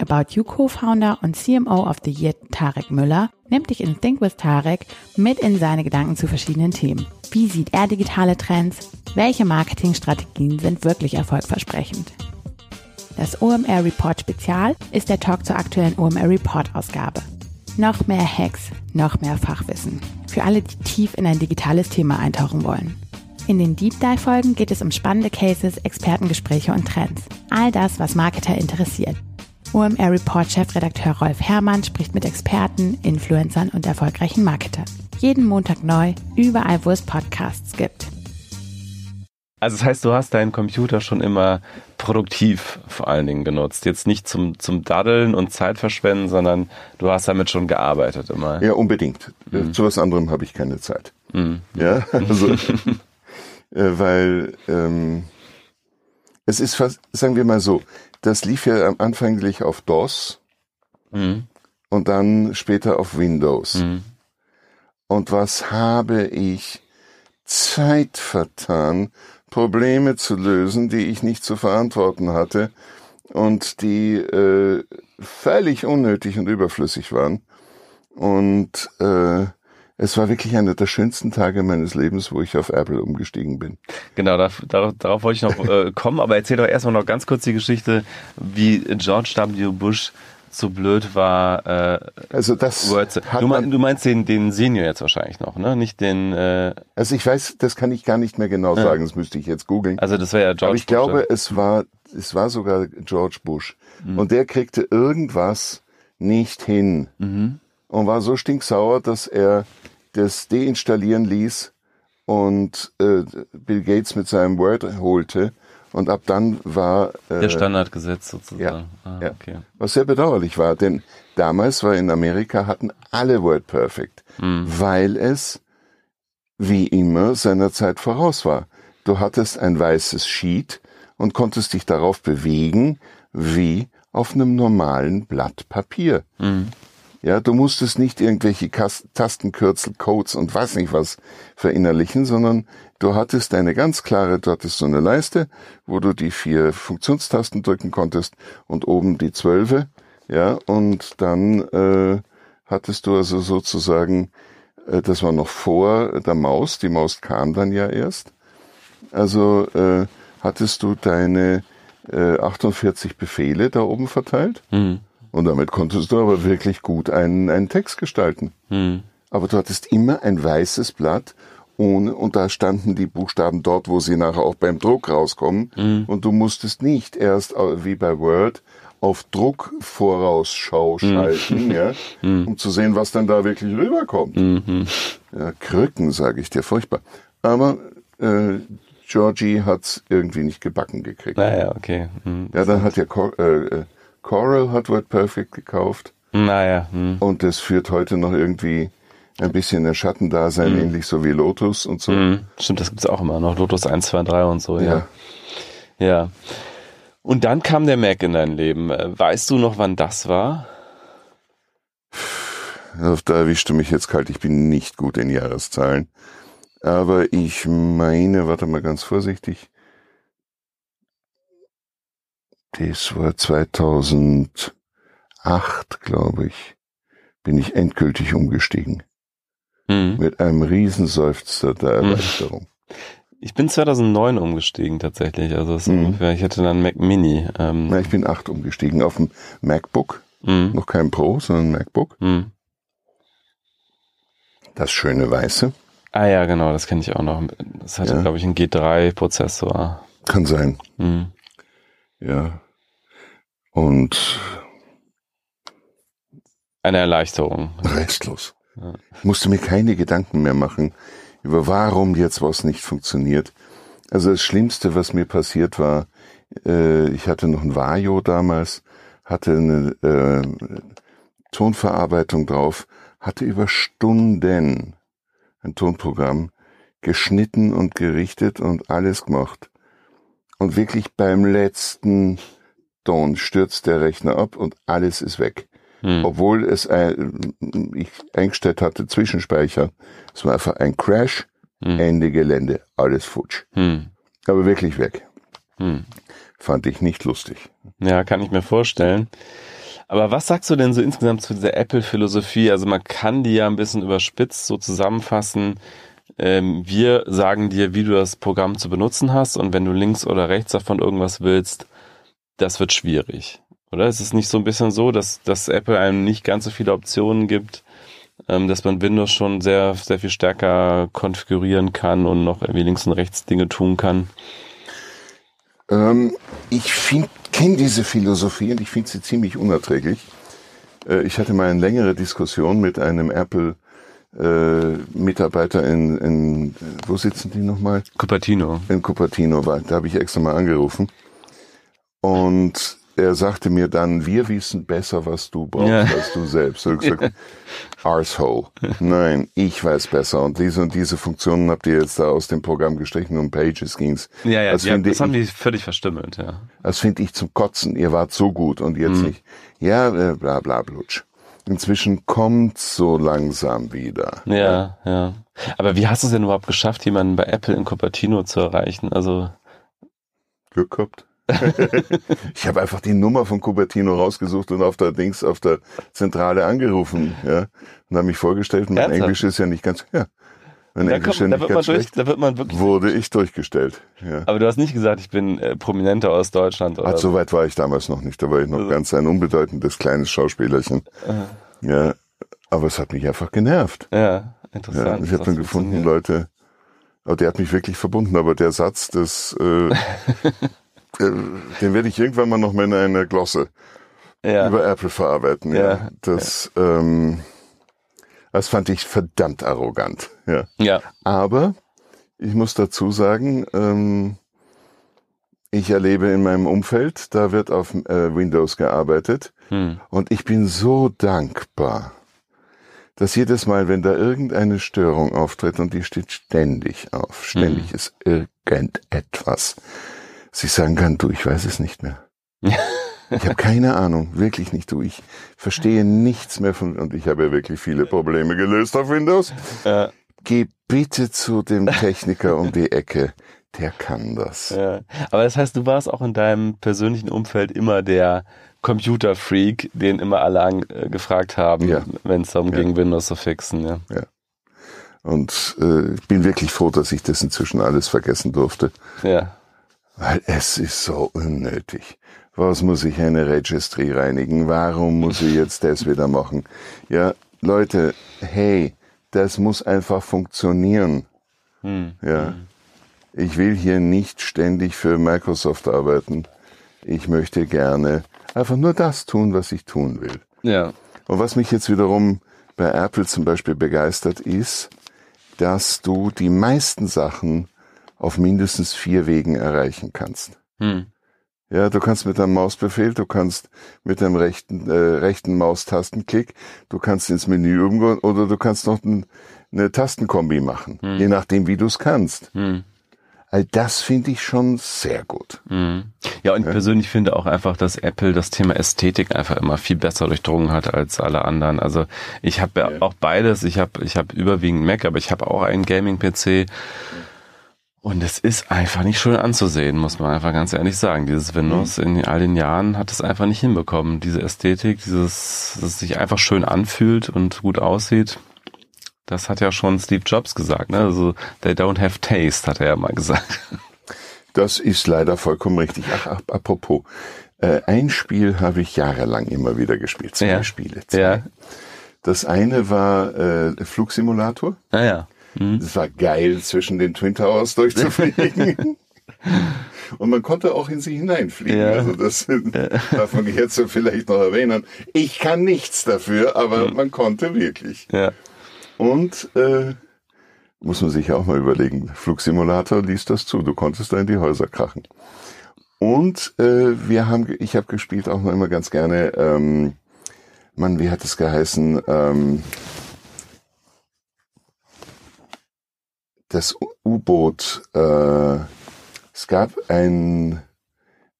About You Co-Founder und CMO of the Year Tarek Müller nimmt dich in Think with Tarek mit in seine Gedanken zu verschiedenen Themen. Wie sieht er digitale Trends? Welche Marketingstrategien sind wirklich erfolgversprechend? Das OMR Report Spezial ist der Talk zur aktuellen OMR Report Ausgabe. Noch mehr Hacks, noch mehr Fachwissen. Für alle, die tief in ein digitales Thema eintauchen wollen. In den Deep Dive Folgen geht es um spannende Cases, Expertengespräche und Trends. All das, was Marketer interessiert. OMR Report Chefredakteur Rolf Herrmann spricht mit Experten, Influencern und erfolgreichen Marketern. Jeden Montag neu, überall wo es Podcasts gibt. Also das heißt, du hast deinen Computer schon immer produktiv vor allen Dingen genutzt. Jetzt nicht zum, zum Daddeln und Zeit verschwenden, sondern du hast damit schon gearbeitet immer. Ja, unbedingt. Äh, Zu was anderem habe ich keine Zeit. Ja, also, äh, weil ähm, Es ist fast, sagen wir mal so, das lief ja am Anfang auf DOS Mhm. und dann später auf Windows. Mhm. Und was habe ich Zeit vertan, Probleme zu lösen, die ich nicht zu verantworten hatte und die äh, völlig unnötig und überflüssig waren. Und äh, es war wirklich einer der schönsten Tage meines Lebens, wo ich auf Apple umgestiegen bin. Genau, darauf, darauf, darauf wollte ich noch äh, kommen, aber erzähl doch erstmal noch ganz kurz die Geschichte, wie George W. Bush so blöd war. Äh, Also das Word zu- hat du, mein, du meinst den, den Senior jetzt wahrscheinlich noch, ne? Nicht den, äh, also ich weiß, das kann ich gar nicht mehr genau sagen, das müsste ich jetzt googeln. also das wäre ja George Aber ich Bush, glaube, ja. es war, es war sogar George Bush. Mhm. Und der kriegte irgendwas nicht hin. Mhm. Und war so stinksauer, dass er das deinstallieren ließ und äh, Bill Gates mit seinem Word holte. Und ab dann war, äh, der Standard gesetzt sozusagen. ja, ah, ja. okay. was sehr bedauerlich war, denn damals war in Amerika hatten alle Word Perfect, Mhm. weil es wie immer seiner Zeit voraus war. Du hattest ein weißes Sheet und konntest dich darauf bewegen wie auf einem normalen Blatt Papier. Mhm. Ja, du musstest nicht irgendwelche Kas Tastenkürzel, Codes und weiß nicht was verinnerlichen, sondern du hattest eine ganz klare, du hattest so eine Leiste, wo du die vier Funktionstasten drücken konntest und oben die Zwölfe, ja, und dann äh, hattest du also sozusagen, äh, das war noch vor der Maus, die Maus kam dann ja erst, also äh, hattest du deine äh, 48 Befehle da oben verteilt Mhm. Und damit konntest du aber wirklich gut einen, einen Text gestalten. Mhm. Aber du hattest immer ein weißes Blatt ohne, und da standen die Buchstaben dort, wo sie nachher auch beim Druck rauskommen. Mhm. Und du musstest nicht erst äh, wie bei Word auf Druckvorausschau schalten, ja, um zu sehen, was dann da wirklich rüberkommt. Mhm. Ja, Krücken, sage ich dir, furchtbar. Aber äh, Georgie hat's irgendwie nicht gebacken gekriegt. Naja, okay. Mhm. Ja, dann hat ja Cor äh, äh, Coral hat WordPerfect gekauft Naja, mhm. und das führt heute noch irgendwie ein bisschen ein Schattendasein, ähnlich so wie Lotus und so. Mhm. Stimmt, das gibt's auch immer noch. Lotus 1, 2, 3 und so, ja. Ja. Ja. Und dann kam der Mac in dein Leben. Äh, Weißt du noch, wann das war? Da erwischte mich jetzt kalt, ich bin nicht gut in Jahreszahlen. Aber ich meine, warte mal ganz vorsichtig. Das war 2008, glaube ich, bin ich endgültig umgestiegen. Mhm. Mit einem Riesenseufzer der Erleichterung. Ich bin 2009 umgestiegen tatsächlich. Also Mhm. ungefähr, ich hatte dann Mac Mini. Ähm, Na, ich bin acht umgestiegen auf dem MacBook. mhm. Noch kein Pro, sondern MacBook. Mhm. Das schöne Weiße. Ah ja, genau, das kenne ich auch noch. Das hatte, Ja. glaube ich, einen G3-Prozessor. Kann sein. Mhm. Ja. Und Eine Erleichterung. restlos. Ja. Ich musste mir keine Gedanken mehr machen über warum jetzt was nicht funktioniert. Also das Schlimmste, was mir passiert war, äh, ich hatte noch ein Vario damals, hatte eine äh, Tonverarbeitung drauf, hatte über Stunden ein Tonprogramm geschnitten und gerichtet und alles gemacht. Und wirklich beim letzten Ton stürzt der Rechner ab und alles ist weg. Mhm. Obwohl es ein, ich eingestellt hatte Zwischenspeicher. Es war einfach ein Crash, Mhm. Ende Gelände, alles futsch. Mhm. Aber wirklich weg. Mhm. Fand ich nicht lustig. Ja, kann ich mir vorstellen. Aber was sagst du denn so insgesamt zu dieser Apple-Philosophie? Also man kann die ja ein bisschen überspitzt so zusammenfassen. Ähm, wir sagen dir, wie du das Programm zu benutzen hast und wenn du links oder rechts davon irgendwas willst, das wird schwierig. Oder ist es nicht so ein bisschen so, dass, dass Apple einem nicht ganz so viele Optionen gibt, ähm, dass man Windows schon sehr, sehr viel stärker konfigurieren kann und noch irgendwie links und rechts Dinge tun kann? Ähm, ich kenne diese Philosophie und ich finde sie ziemlich unerträglich. Äh, ich hatte mal eine längere Diskussion mit einem Apple äh, Mitarbeiter in, in wo sitzen die nochmal? Cupertino. in Cupertino war. Da habe ich extra mal angerufen. Und er sagte mir dann, wir wissen besser, was du brauchst, Ja. als du selbst. Und ich gesagt, Arsehole. Nein, ich weiß besser. Und diese und diese Funktionen habt ihr jetzt da aus dem Programm gestrichen, um Pages ging's. Ja, ja, das finde das haben ich, die völlig verstümmelt, ja. das finde ich zum Kotzen. Ihr wart so gut und jetzt Mhm. nicht. Ja, äh, bla bla blutsch. Inzwischen kommt so langsam wieder. Ja, ja. Aber wie hast du es denn überhaupt geschafft, jemanden bei Apple in Cupertino zu erreichen? Also, Glück gehabt. ich habe einfach die Nummer von Cupertino rausgesucht und auf der Dings, auf der Zentrale angerufen, ja, und habe mich vorgestellt. Mein Ernsthaft? Englisch ist ja nicht ganz, ja, mein da, Englisch kommt, ist ja da nicht wird man durch, da wird man wirklich. Wurde ich durchgestellt, ja. Aber du hast nicht gesagt, ich bin äh, Prominenter aus Deutschland oder Hat so weit war ich damals noch nicht. Da war ich noch Also- ganz ein unbedeutendes kleines Schauspielerchen. Ja, aber es hat mich einfach genervt. Ja, Ja, interessant. ich habe dann gefunden. Leute, aber der hat mich wirklich verbunden, aber der Satz, das, äh, äh, den werde ich irgendwann mal noch mal in einer Glosse Ja, über Apple verarbeiten. Ja, Ja, das, ähm, das fand ich verdammt arrogant. Ja, ja, aber ich muss dazu sagen, ähm, ich erlebe in meinem Umfeld, da wird auf äh, Windows gearbeitet hm. und ich bin so dankbar, dass jedes Mal, wenn da irgendeine Störung auftritt und die steht ständig auf, ständig Mhm. ist irgendetwas, dass ich sagen kann, du, ich weiß es nicht mehr. Ich habe keine Ahnung, wirklich nicht du. Ich verstehe nichts mehr von und ich habe ja wirklich viele Probleme gelöst auf Windows. ja, Geh bitte zu dem Techniker um die Ecke. Der kann das. ja. Aber das heißt, du warst auch in deinem persönlichen Umfeld immer der Computerfreak, den immer alle an, äh, gefragt haben, Ja. wenn es darum ging, Windows zu fixen. Ja. Und äh, ich bin wirklich froh, dass ich das inzwischen alles vergessen durfte. ja. Weil es ist so unnötig. Was muss ich eine Registry reinigen? Warum muss ich jetzt das wieder machen? Ja, Leute, hey, das muss einfach funktionieren. Hm. Ja. Ich will hier nicht ständig für Microsoft arbeiten. Ich möchte gerne einfach nur das tun, was ich tun will. Ja. Und was mich jetzt wiederum bei Apple zum Beispiel begeistert, ist, dass du die meisten Sachen auf mindestens vier Wegen erreichen kannst. Hm. Ja, du kannst mit einem Mausbefehl, du kannst mit einem rechten, äh, rechten Maustastenklick, du kannst ins Menü umgehen oder du kannst noch ein, eine Tastenkombi machen, je nachdem, wie du es kannst. Hm. All das finde ich schon sehr gut. Mhm. Ja, und ich persönlich finde auch einfach, dass Apple das Thema Ästhetik einfach immer viel besser durchdrungen hat als alle anderen. Also ich habe ja Ja. auch beides. Ich habe ich hab überwiegend Mac, aber ich habe auch einen Gaming-PC. Und es ist einfach nicht schön anzusehen, muss man einfach ganz ehrlich sagen. Dieses Windows in all den Jahren hat es einfach nicht hinbekommen. Diese Ästhetik, dieses, dass es sich einfach schön anfühlt und gut aussieht. Das hat ja schon Steve Jobs gesagt, ne? Also, they don't have taste, hat er ja mal gesagt. Das ist leider vollkommen richtig. Ach, ach apropos, äh, ein Spiel habe ich jahrelang immer wieder gespielt. Zwei Ja. Spiele. Zwei. Ja. Das eine war äh, Flugsimulator. Naja. Mhm. Es war geil, zwischen den Twin Towers durchzufliegen. Und man konnte auch in sie hineinfliegen. Ja. Also das darf man jetzt vielleicht noch erwähnen. Ich kann nichts dafür, aber Mhm. man konnte wirklich. Ja. Und äh, muss man sich ja auch mal überlegen, Flugsimulator ließ das zu. Du konntest da in die Häuser krachen. Und äh, wir haben, ich habe gespielt auch noch immer ganz gerne, ähm, Mann, wie hat es geheißen? Ähm, das U-Boot. Äh, es gab ein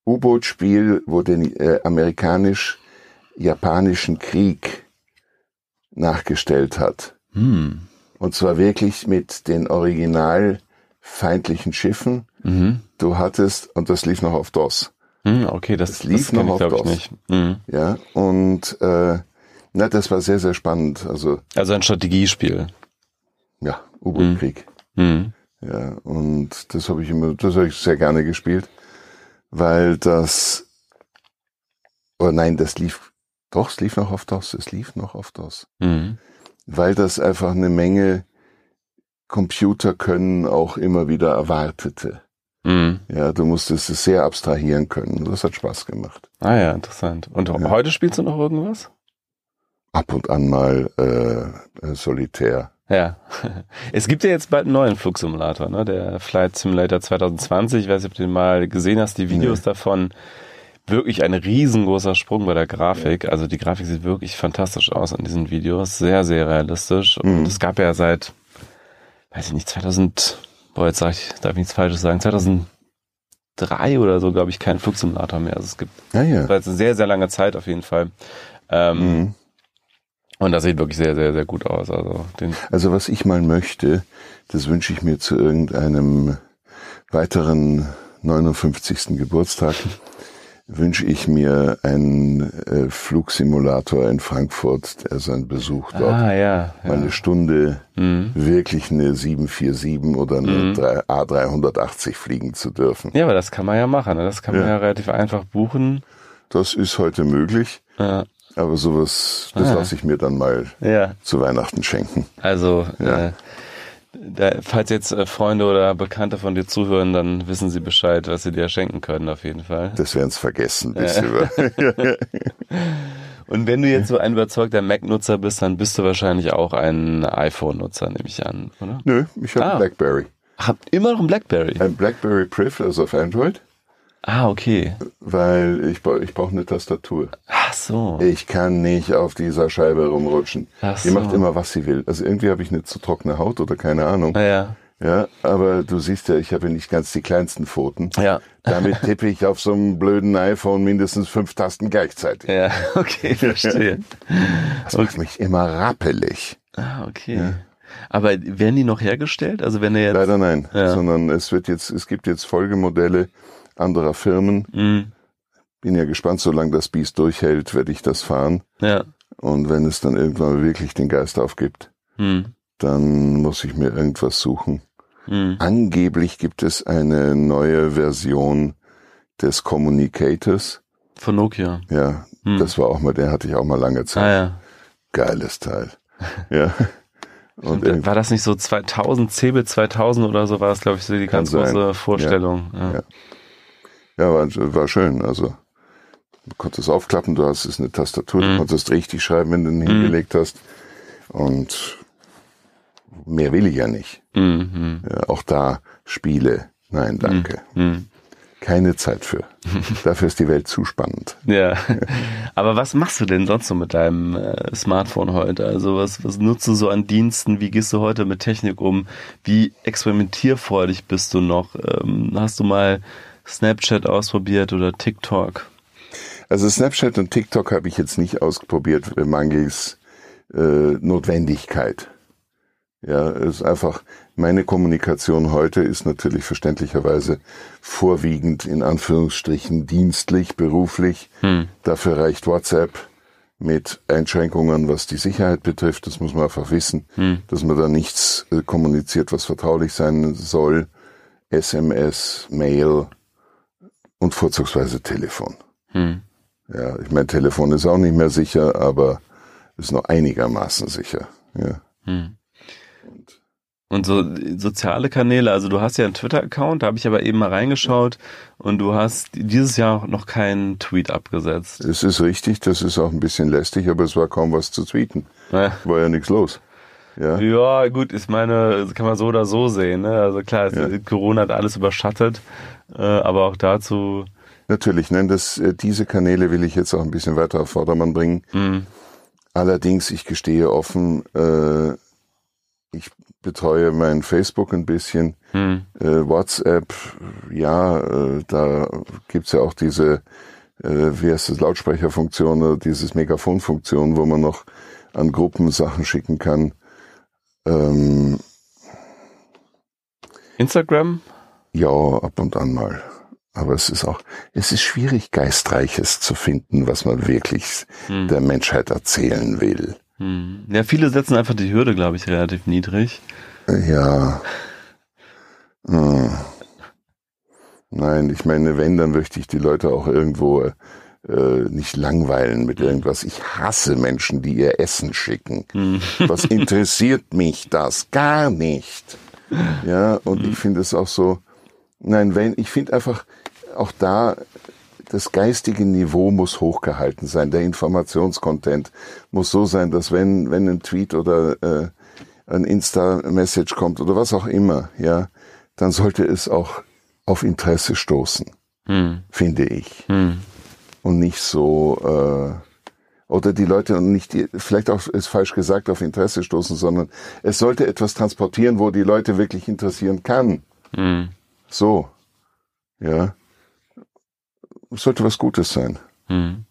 U-Boot-Spiel, wo den äh, amerikanisch-japanischen Krieg nachgestellt hat. Hm. Und zwar wirklich mit den original feindlichen Schiffen. Mhm. Du hattest, und das lief noch auf DOS. Hm, okay, das, Es lief das noch ich, auf DOS. nicht. Mhm. Ja, und äh, na, das war sehr, sehr spannend. Also, Also ein Strategiespiel. ja, U-Boot-Krieg. Mhm. Ja, und das habe ich immer, das habe ich sehr gerne gespielt, weil das, oh nein, das lief, doch, es lief noch auf DOS, es lief noch auf DOS. Mhm. Weil das einfach eine Menge Computerkönnen auch immer wieder erwartete. Mhm. Ja, du musstest es sehr abstrahieren können. Das hat Spaß gemacht. Ah ja, interessant. Und Ja. heute spielst du noch irgendwas? Ab und an mal äh, äh, solitär. Ja. Es gibt ja jetzt bald einen neuen Flugsimulator, ne? Der Flight Simulator 2020. Ich weiß nicht, ob du den mal gesehen hast, die Videos davon. wirklich ein riesengroßer Sprung bei der Grafik. Also die Grafik sieht wirklich fantastisch aus in diesen Videos. Sehr, sehr realistisch. Und Mhm. es gab ja seit, weiß ich nicht, 2000, boah, jetzt sag ich, darf ich nichts Falsches sagen, 2003 oder so, glaube ich, keinen Flugsimulator mehr. Also es gibt Ja, ja. das war jetzt eine sehr, sehr lange Zeit auf jeden Fall. Ähm, Mhm. Und das sieht wirklich sehr, sehr, sehr gut aus. Also den, Also was ich mal möchte, das wünsche ich mir zu irgendeinem weiteren 59. Geburtstag, wünsche ich mir einen äh, Flugsimulator in Frankfurt, der seinen Besuch dort ah, ja. mal ja. eine Stunde Mhm. wirklich eine 747 oder eine Mhm. 3 A380 fliegen zu dürfen. ja, aber das kann man ja machen. Ne? Das kann man Ja. ja relativ einfach buchen. Das ist heute möglich, Ja, aber sowas, das Ah. lasse ich mir dann mal ja. zu Weihnachten schenken. also Ja. äh, da, falls jetzt äh, Freunde oder Bekannte von dir zuhören, dann wissen sie Bescheid, was sie dir schenken können auf jeden Fall. Das werden es vergessen, bis über. Und wenn du jetzt so ein überzeugter Mac-Nutzer bist, dann bist du wahrscheinlich auch ein iPhone-Nutzer, nehme ich an, oder? Nö, ich habe Ah. Blackberry. Habt immer noch ein Blackberry. Ein Blackberry Priv, also auf Android, Ah, okay. weil ich, ich brauche eine Tastatur. Ach so. Ich kann nicht auf dieser Scheibe rumrutschen. Ach Die so. macht immer, was sie will. Also irgendwie habe ich eine zu trockene Haut oder keine Ahnung. Naja. Ja, aber du siehst ja, ich habe ja nicht ganz die kleinsten Pfoten. Ja. Damit tippe ich auf so einem blöden iPhone mindestens fünf Tasten gleichzeitig. Ja, okay, verstehe. Das macht mich immer rappelig. Ah, okay. Aber werden die noch hergestellt? Also wenn er jetzt. Leider nein, Ja. sondern es wird jetzt, es gibt jetzt Folgemodelle anderer Firmen. Mhm. Bin ja gespannt, solange das Biest durchhält, werde ich das fahren. Ja. Und wenn es dann irgendwann wirklich den Geist aufgibt, Mhm. dann muss ich mir irgendwas suchen. Mhm. Angeblich gibt es eine neue Version des Communicators. Von Nokia. Ja, Hm. das war auch mal, der hatte ich auch mal lange Zeit. Ah ja. Geiles Teil. Ja. Und war das nicht so 2000, CeBIT 2000 oder so, war das, glaube ich, so die ganz sein. große Vorstellung. Ja. Ja. Ja, war, war schön. Also du konntest aufklappen, du hast es eine Tastatur, du Mhm. konntest richtig schreiben, wenn du ihn hingelegt hast. Und mehr will ich ja nicht. Mhm. Ja, auch da Spiele. Nein, danke. Mhm. Keine Zeit für. Dafür ist die Welt zu spannend. Ja. Aber was machst du denn sonst so mit deinem äh, Smartphone heute? Also was, was nutzt du so an Diensten? Wie gehst du heute mit Technik um? Wie experimentierfreudig bist du noch? Ähm, hast du mal Snapchat ausprobiert oder TikTok? Also Snapchat und TikTok habe ich jetzt nicht ausprobiert, äh, mangels äh, Notwendigkeit. Ja, es ist einfach, meine Kommunikation heute ist natürlich verständlicherweise vorwiegend in Anführungsstrichen dienstlich, beruflich. Hm. Dafür reicht WhatsApp mit Einschränkungen, was die Sicherheit betrifft. Das muss man einfach wissen, Hm. dass man da nichts äh, kommuniziert, was vertraulich sein soll. SMS, Mail und vorzugsweise Telefon. Hm. Ja, ich mein Telefon ist auch nicht mehr sicher, aber ist noch einigermaßen sicher. Ja. Hm. Und so soziale Kanäle, also du hast ja einen Twitter-Account, da habe ich aber eben mal reingeschaut und du hast dieses Jahr noch keinen Tweet abgesetzt. Es ist richtig, das ist auch ein bisschen lästig, aber es war kaum was zu tweeten. Ja. War ja nichts los. Ja. Ja, gut, ich meine, das kann man so oder so sehen. Ne? Also klar, Ja. Corona hat alles überschattet, äh, aber auch dazu. Natürlich, nein, das, äh, diese Kanäle will ich jetzt auch ein bisschen weiter auf Vordermann bringen. Mh, Allerdings, ich gestehe offen, äh, ich betreue mein Facebook ein bisschen, mh, äh, WhatsApp, ja, äh, da gibt's ja auch diese, äh, wie heißt das, Lautsprecherfunktion oder dieses Megafonfunktion, wo man noch an Gruppen Sachen schicken kann. Ähm, Instagram? Ja, ab und an mal. Aber es ist auch, es ist schwierig, Geistreiches zu finden, was man wirklich Hm. der Menschheit erzählen will. Hm. Ja, viele setzen einfach die Hürde, glaube ich, relativ niedrig. Ja. Hm. Nein, ich meine, wenn, dann möchte ich die Leute auch irgendwo äh, nicht langweilen mit irgendwas. Ich hasse Menschen, die ihr Essen schicken. Hm. Was interessiert mich das? Gar nicht. Ja, und ich finde es auch so, nein, wenn, ich finde einfach, auch da, das geistige Niveau muss hochgehalten sein. Der Informationscontent muss so sein, dass wenn, wenn ein Tweet oder äh, ein Insta-Message kommt oder was auch immer, ja, dann sollte es auch auf Interesse stoßen, Hm. finde ich. Hm. und nicht so äh, oder die Leute und nicht vielleicht auch ist falsch gesagt auf Interesse stoßen, sondern es sollte etwas transportieren, wo die Leute wirklich interessieren kann. Mhm. So, ja, sollte was Gutes sein. Mhm.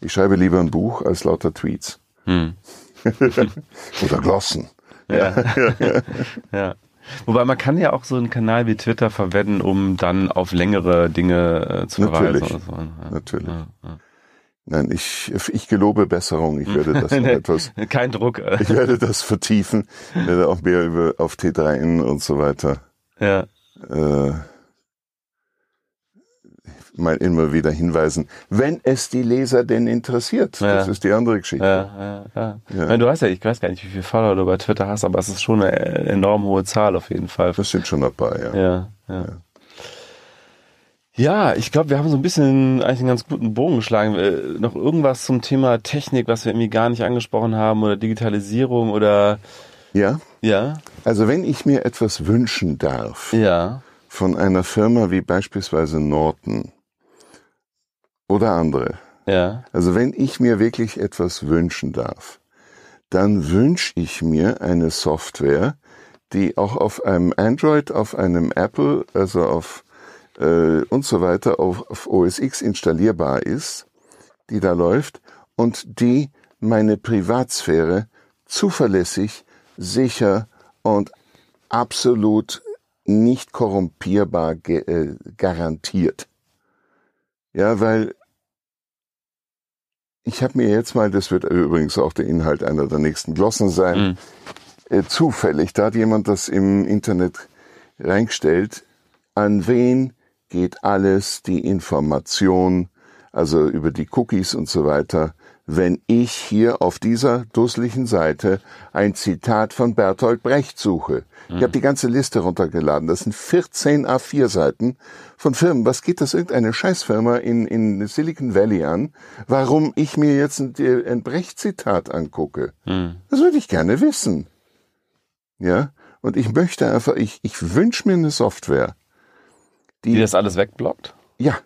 Ich schreibe lieber ein Buch als lauter Tweets Mhm. oder Glossen. Ja. ja. Wobei man kann ja auch so einen Kanal wie Twitter verwenden, um dann auf längere Dinge äh, zu Natürlich. verweisen. So. Ja. Natürlich. Ja, ja. Nein, ich, ich gelobe Besserung. Ich werde das Nee. etwas, Kein Druck. ich werde das vertiefen, werde auch mehr über auf T3N und so weiter Ja. Äh, mal immer wieder hinweisen, wenn es die Leser denn interessiert. Ja. Das ist die andere Geschichte. Ja, ja, ja. Du hast ja, ich weiß gar nicht, wie viele Follower du bei Twitter hast, aber es ist schon eine enorm hohe Zahl auf jeden Fall. Das sind schon ein paar, ja. Ja, ja. Ja, ich glaube, wir haben so ein bisschen eigentlich einen ganz guten Bogen geschlagen. Äh, noch irgendwas zum Thema Technik, was wir irgendwie gar nicht angesprochen haben oder Digitalisierung oder Ja, ja, also wenn ich mir etwas wünschen darf ja, von einer Firma wie beispielsweise Norton oder andere, ja, Also wenn ich mir wirklich etwas wünschen darf, dann wünsche ich mir eine Software, die auch auf einem Android, auf einem Apple, also auf äh, und so weiter auf, auf OS X installierbar ist, die da läuft und die meine Privatsphäre zuverlässig, sicher und absolut nicht korrumpierbar ge äh, garantiert. Ja, weil ich habe mir jetzt mal, das wird übrigens auch der Inhalt einer der nächsten Glossen sein, Mhm. äh, zufällig, da hat jemand das im Internet reingestellt, an wen geht alles die Information, also über die Cookies und so weiter, wenn ich hier auf dieser dusseligen Seite ein Zitat von Bertolt Brecht suche. Ich habe die ganze Liste runtergeladen. Das sind 14 A4-Seiten von Firmen. Was geht das irgendeine Scheißfirma in, in Silicon Valley an, warum ich mir jetzt ein, ein Brecht-Zitat angucke? hm, Das würde ich gerne wissen. Ja? Und ich möchte einfach, ich, ich wünsche mir eine Software, die das alles wegblockt. ja,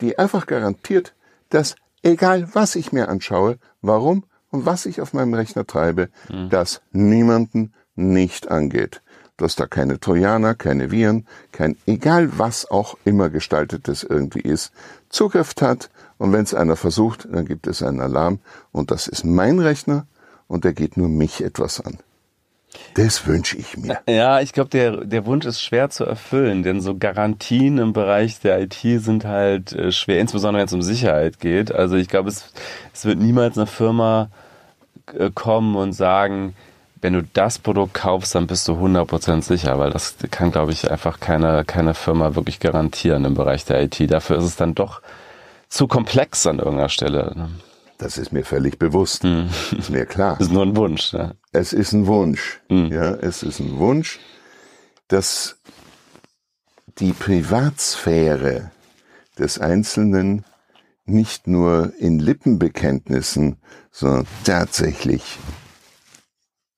die einfach garantiert, dass egal was ich mir anschaue, warum und was ich auf meinem Rechner treibe, das niemanden nicht angeht. Dass da keine Trojaner, keine Viren, kein egal was auch immer gestaltetes irgendwie ist, Zugriff hat und wenn es einer versucht, dann gibt es einen Alarm und das ist mein Rechner und der geht nur mich etwas an. Das wünsche ich mir. Ja, ich glaube, der, der Wunsch ist schwer zu erfüllen, denn so Garantien im Bereich der IT sind halt äh, schwer, insbesondere wenn es um Sicherheit geht. Also ich glaube, es, es wird niemals eine Firma äh, kommen und sagen, wenn du das Produkt kaufst, dann bist du 100% sicher, weil das kann, glaube ich, einfach keine, keine Firma wirklich garantieren im Bereich der IT. Dafür ist es dann doch zu komplex an irgendeiner Stelle. Das ist mir völlig bewusst. Ist mir klar. Das ist nur ein Wunsch. Ne? Es ist ein Wunsch. Mhm. Ja, es ist ein Wunsch, dass die Privatsphäre des Einzelnen nicht nur in Lippenbekenntnissen, sondern tatsächlich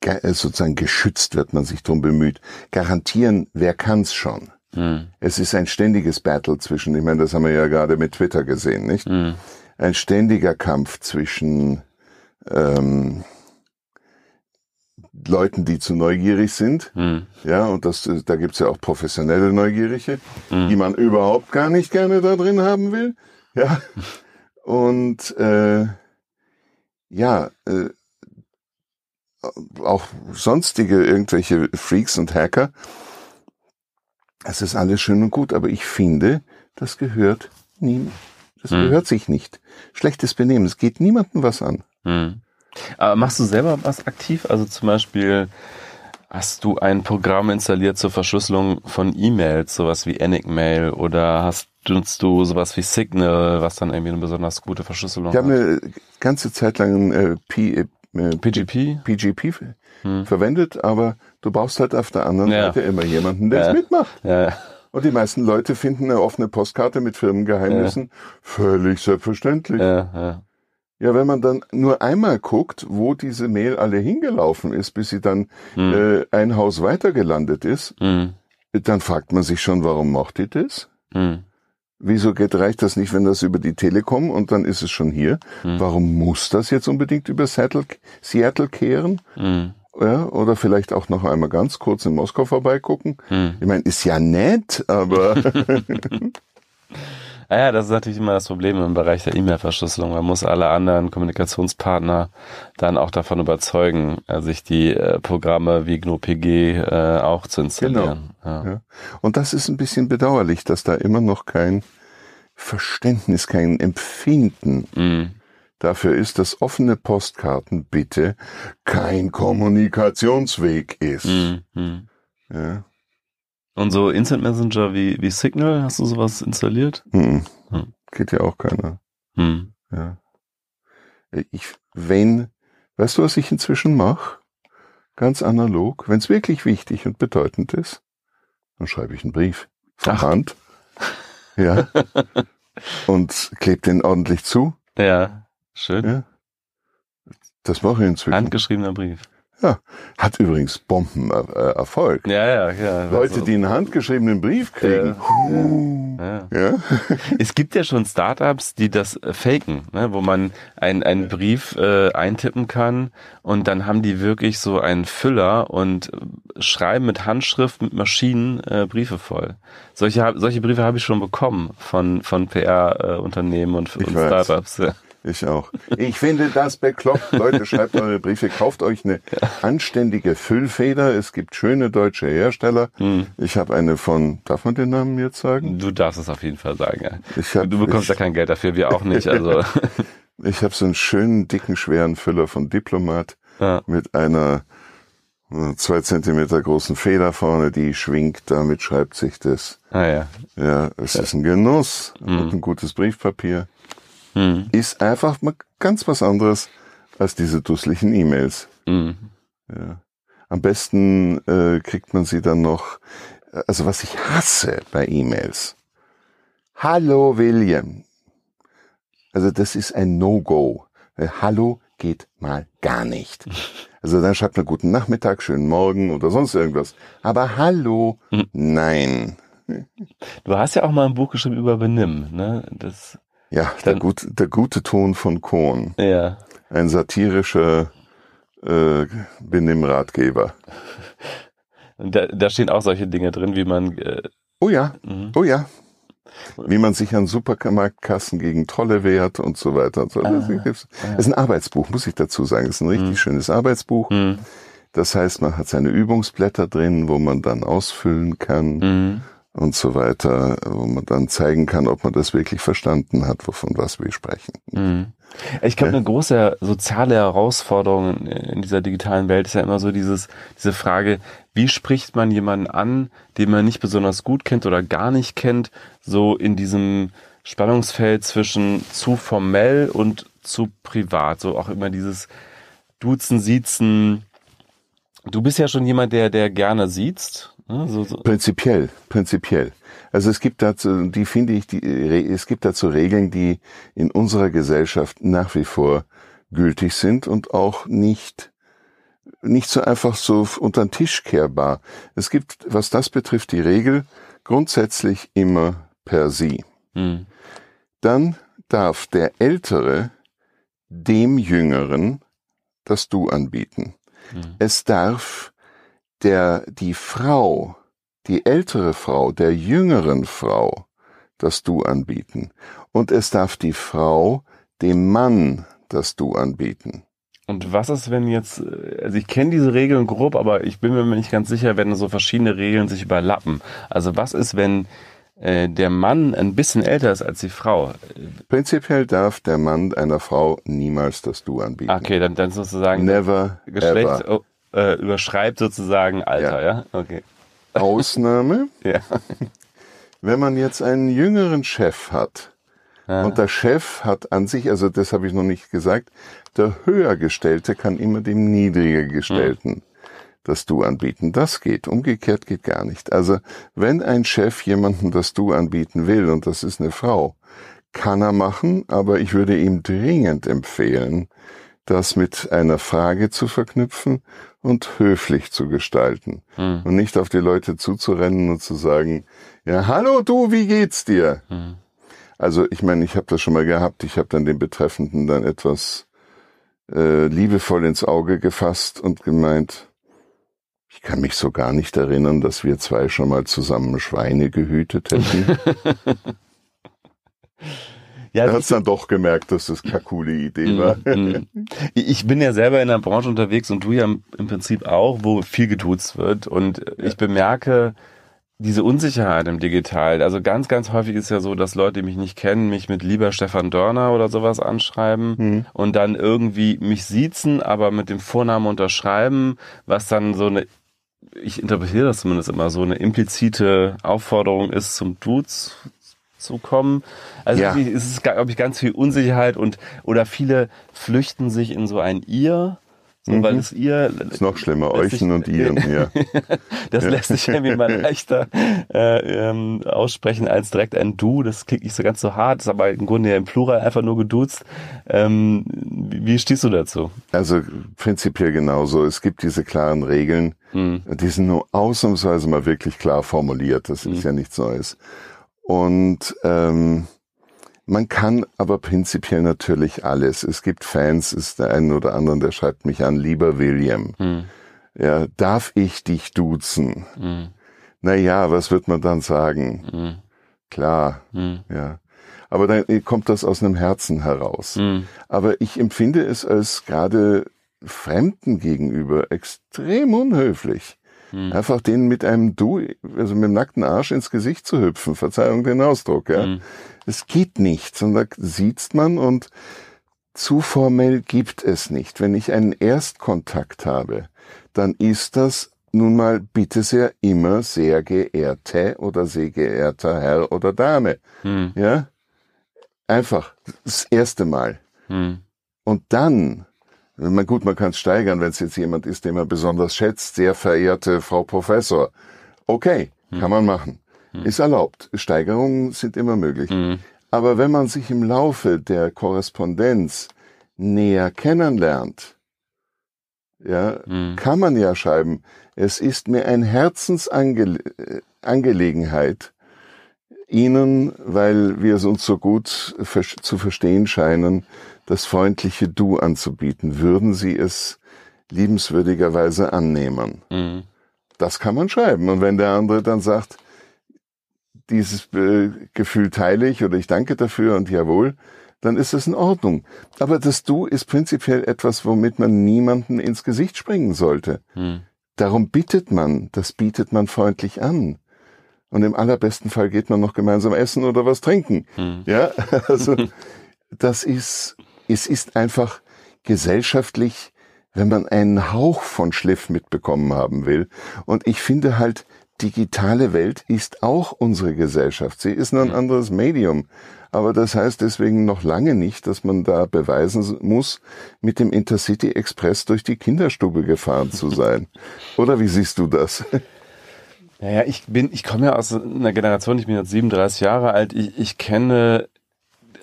äh, sozusagen geschützt wird, man sich drum bemüht. Garantieren, wer kann's schon? Hm. Es ist ein ständiges Battle zwischen, ich meine, das haben wir ja gerade mit Twitter gesehen, nicht? Hm. Ein ständiger Kampf zwischen ähm, Leuten, die zu neugierig sind, Hm. ja, und das, da gibt's ja auch professionelle Neugierige, die man überhaupt gar nicht gerne da drin haben will, ja, und äh, ja, äh, auch sonstige irgendwelche Freaks und Hacker, das ist alles schön und gut, aber ich finde, das gehört nie, das Hm. gehört sich nicht. Schlechtes Benehmen, es geht niemandem was an. Hm. Aber machst du selber was aktiv? Also zum Beispiel hast du ein Programm installiert zur Verschlüsselung von E-Mails, sowas wie Enigmail oder hast nutzt du sowas wie Signal, was dann irgendwie eine besonders gute Verschlüsselung Ich habe hat? eine ganze Zeit lang äh, P, äh, PGP? PGP verwendet, aber du brauchst halt auf der anderen Hm. Ja. Seite immer jemanden, der es Ja. mitmacht. Ja, Und die meisten Leute finden eine offene Postkarte mit Firmengeheimnissen völlig selbstverständlich. Ja. ja, ja. wenn man dann nur einmal guckt, wo diese Mail alle hingelaufen ist, bis sie dann äh, ein Haus weiter gelandet ist, Hm. dann fragt man sich schon, warum macht die das? Hm. Wieso geht, reicht das nicht, wenn das über die Telekom und dann ist es schon hier? Hm. Warum muss das jetzt unbedingt über Seattle, Seattle kehren? Ja, oder vielleicht auch noch einmal ganz kurz in Moskau vorbeigucken. Hm. Ich meine, ist ja nett, aber Ah ja, das ist natürlich immer das Problem im Bereich der E-Mail-Verschlüsselung. Man muss alle anderen Kommunikationspartner dann auch davon überzeugen, äh, sich die äh, Programme wie GNU-PG äh, auch zu installieren. Ja. Ja. Und das ist ein bisschen bedauerlich, dass da immer noch kein Verständnis, kein Empfinden Mhm. Dafür ist, dass offene Postkarten bitte kein Kommunikationsweg ist. Mhm. Mhm. Ja. Und so Instant Messenger wie, wie Signal, hast du sowas installiert? Hm. Hm. Geht ja auch keiner. Hm. Ja. Ich, wenn, weißt du, was ich inzwischen mache? Ganz analog. Wenn es wirklich wichtig und bedeutend ist, dann schreibe ich einen Brief von Ach. Hand. Ja. und klebe den ordentlich zu. Ja, schön. Ja. Das mache ich inzwischen. Handgeschriebener Brief. Hat übrigens Bombenerfolg. Äh, Erfolg. Ja, ja, ja. Leute, die einen handgeschriebenen Brief kriegen. ja. Ja. Es gibt ja schon Startups, die das äh, faken, ne, wo man einen, einen Brief äh, eintippen kann und dann haben die wirklich so einen Füller und äh, schreiben mit Handschrift, mit Maschinen äh, Briefe voll. Solche, solche Briefe habe ich schon bekommen von, von PR-Unternehmen und, und. Startups. Ja. Ich auch. Ich finde das bekloppt. Leute, schreibt eure Briefe, kauft euch eine anständige Füllfeder. Es gibt schöne deutsche Hersteller. Hm. Ich habe eine von, darf man den Namen jetzt sagen? Du darfst es auf jeden Fall sagen. Ja. Ich hab, Du bekommst ich, ja kein Geld dafür, wir auch nicht. Also ich habe so einen schönen, dicken, schweren Füller von Diplomat ja. mit einer äh, zwei Zentimeter großen Feder vorne, die schwingt. Damit schreibt sich das. Ah ja. Ja, es ist ein Genuss Mhm. und ein gutes Briefpapier. Hm. Ist einfach mal ganz was anderes als diese dusseligen E-Mails. Hm. Ja. Am besten äh, kriegt man sie dann noch, also was ich hasse bei E-Mails. Hallo William. Also das ist ein No-Go. Äh, Hallo geht mal gar nicht. Also dann schreibt man guten Nachmittag, schönen Morgen oder sonst irgendwas. Aber Hallo, Mhm. nein. Du hast ja auch mal ein Buch geschrieben über Benimm, ne? Das, Ja, der, Dann- gut, der gute Ton von Kohn. ja. Ein satirischer äh, Benimm-Ratgeber. Und da, da stehen auch solche Dinge drin, wie man. Äh, Oh ja, mhm. Oh ja. Wie man sich an Supermarktkassen gegen Trolle wehrt und so weiter und so. Das Ah, ist, ist ein Arbeitsbuch, muss ich dazu sagen. Das ist ein richtig Mhm. schönes Arbeitsbuch. Mhm. Das heißt, man hat seine Übungsblätter drin, wo man dann ausfüllen kann Mhm. Und so weiter, wo man dann zeigen kann, ob man das wirklich verstanden hat, wovon was wir sprechen. Mhm. Ich glaube, eine große soziale Herausforderung in dieser digitalen Welt ist ja immer so dieses, diese Frage, wie spricht man jemanden an, den man nicht besonders gut kennt oder gar nicht kennt, so in diesem Spannungsfeld zwischen zu formell und zu privat, so auch immer dieses Duzen, Siezen. Du bist ja schon jemand, der, der gerne siezt. Ne? So, so. Prinzipiell, prinzipiell. Also es gibt dazu, die finde ich, die, es gibt dazu Regeln, die in unserer Gesellschaft nach wie vor gültig sind und auch nicht, nicht so einfach so unter den Tisch kehrbar. Es gibt, was das betrifft, die Regel grundsätzlich immer per Sie. Hm. Dann darf der Ältere dem Jüngeren das Du anbieten. Hm. Es darf der, die Frau, die ältere Frau, der jüngeren Frau das Du anbieten. Und es darf die Frau dem Mann das Du anbieten. Und was ist, wenn jetzt, also ich kenne diese Regeln grob, aber ich bin mir nicht ganz sicher, wenn so verschiedene Regeln sich überlappen. Also was ist, wenn äh, der Mann ein bisschen älter ist als die Frau? Prinzipiell darf der Mann einer Frau niemals das Du anbieten. Okay, dann, dann sozusagen Never, Geschlecht ever. Äh, überschreibt sozusagen Alter, ja? Okay. Ausnahme, Ja. wenn man jetzt einen jüngeren Chef hat, Ja. Und der Chef hat an sich, also das habe ich noch nicht gesagt, der Höhergestellte kann immer dem Niedrigergestellten das Du anbieten. Das geht. Umgekehrt geht gar nicht. Also wenn ein Chef jemandem das Du anbieten will, und das ist eine Frau, kann er machen, aber ich würde ihm dringend empfehlen, das mit einer Frage zu verknüpfen und höflich zu gestalten. Hm. Und nicht auf die Leute zuzurennen und zu sagen, ja, hallo du, wie geht's dir? Hm. Also ich meine, ich habe das schon mal gehabt. Ich habe dann den Betreffenden dann etwas äh, liebevoll ins Auge gefasst und gemeint, ich kann mich so gar nicht erinnern, dass wir zwei schon mal zusammen Schweine gehütet hätten. Ja, er hat es dann doch gemerkt, dass das keine coole Idee mm, war. Mm. Ich bin ja selber in der Branche unterwegs und du ja im Prinzip auch, wo viel geduzt wird. Und ich bemerke diese Unsicherheit im Digital. Also ganz, ganz häufig ist ja so, dass Leute, die mich nicht kennen, mich mit lieber Stefan Dörner oder sowas anschreiben mhm. und dann irgendwie mich siezen, aber mit dem Vornamen unterschreiben, was dann so eine ich interpretiere das zumindest immer so, eine implizite Aufforderung ist, zum Dudes zu kommen. Also ja. es ist, glaube ich, ganz viel Unsicherheit und oder viele flüchten sich in so ein Ihr. So, mhm. weil es ihr ist noch schlimmer, Euchen und ihren, ja. das ja. lässt sich irgendwie mal leichter äh, ähm, aussprechen als direkt ein Du. Das klingt nicht so ganz so hart, ist aber im Grunde ja im Plural einfach nur geduzt. Ähm, wie, stehst du dazu? Also prinzipiell genauso. Es gibt diese klaren Regeln, mhm. die sind nur ausnahmsweise mal wirklich klar formuliert. Das ist mhm. ja nichts Neues. Und ähm, man kann aber prinzipiell natürlich alles. Es gibt Fans, ist der ein oder andere, der schreibt mich an, lieber William. Hm. Ja, darf ich dich duzen? Hm. Naja, was wird man dann sagen? Hm. Klar, hm. ja. Aber dann kommt das aus einem Herzen heraus. Hm. Aber ich empfinde es als gerade Fremden gegenüber extrem unhöflich. Hm. Einfach denen mit einem Du, also mit dem nackten Arsch ins Gesicht zu hüpfen, Verzeihung den Ausdruck, ja. Hm. Es geht nicht, sondern da sieht man und zu formell gibt es nicht. Wenn ich einen Erstkontakt habe, dann ist das nun mal bitte sehr immer sehr geehrte oder sehr geehrter Herr oder Dame. Hm. Ja? Einfach das erste Mal. Hm. Und dann man, gut, man kann es steigern, wenn es jetzt jemand ist, den man besonders schätzt. Sehr verehrte Frau Professor. Okay, hm. kann man machen. Hm. Ist erlaubt. Steigerungen sind immer möglich. Hm. Aber wenn man sich im Laufe der Korrespondenz näher kennenlernt, ja, hm. kann man ja schreiben, es ist mir ein Herzensangelegenheit, Ihnen, weil wir es uns so gut zu verstehen scheinen, das freundliche Du anzubieten. Würden Sie es liebenswürdigerweise annehmen? Mhm. Das kann man schreiben. Und wenn der andere dann sagt, dieses äh, Gefühl teile ich oder ich danke dafür und jawohl, dann ist es in Ordnung. Aber das Du ist prinzipiell etwas, womit man niemanden ins Gesicht springen sollte. Mhm. Darum bittet man, das bietet man freundlich an. Und im allerbesten Fall geht man noch gemeinsam essen oder was trinken. Mhm. Ja, also das ist es ist einfach gesellschaftlich, wenn man einen Hauch von Schliff mitbekommen haben will. Und ich finde halt, digitale Welt ist auch unsere Gesellschaft. Sie ist nur ein anderes Medium. Aber das heißt deswegen noch lange nicht, dass man da beweisen muss, mit dem Intercity Express durch die Kinderstube gefahren zu sein. Oder wie siehst du das? Naja, ich bin, ich komme ja aus einer Generation, ich bin jetzt 37 Jahre alt, ich, ich kenne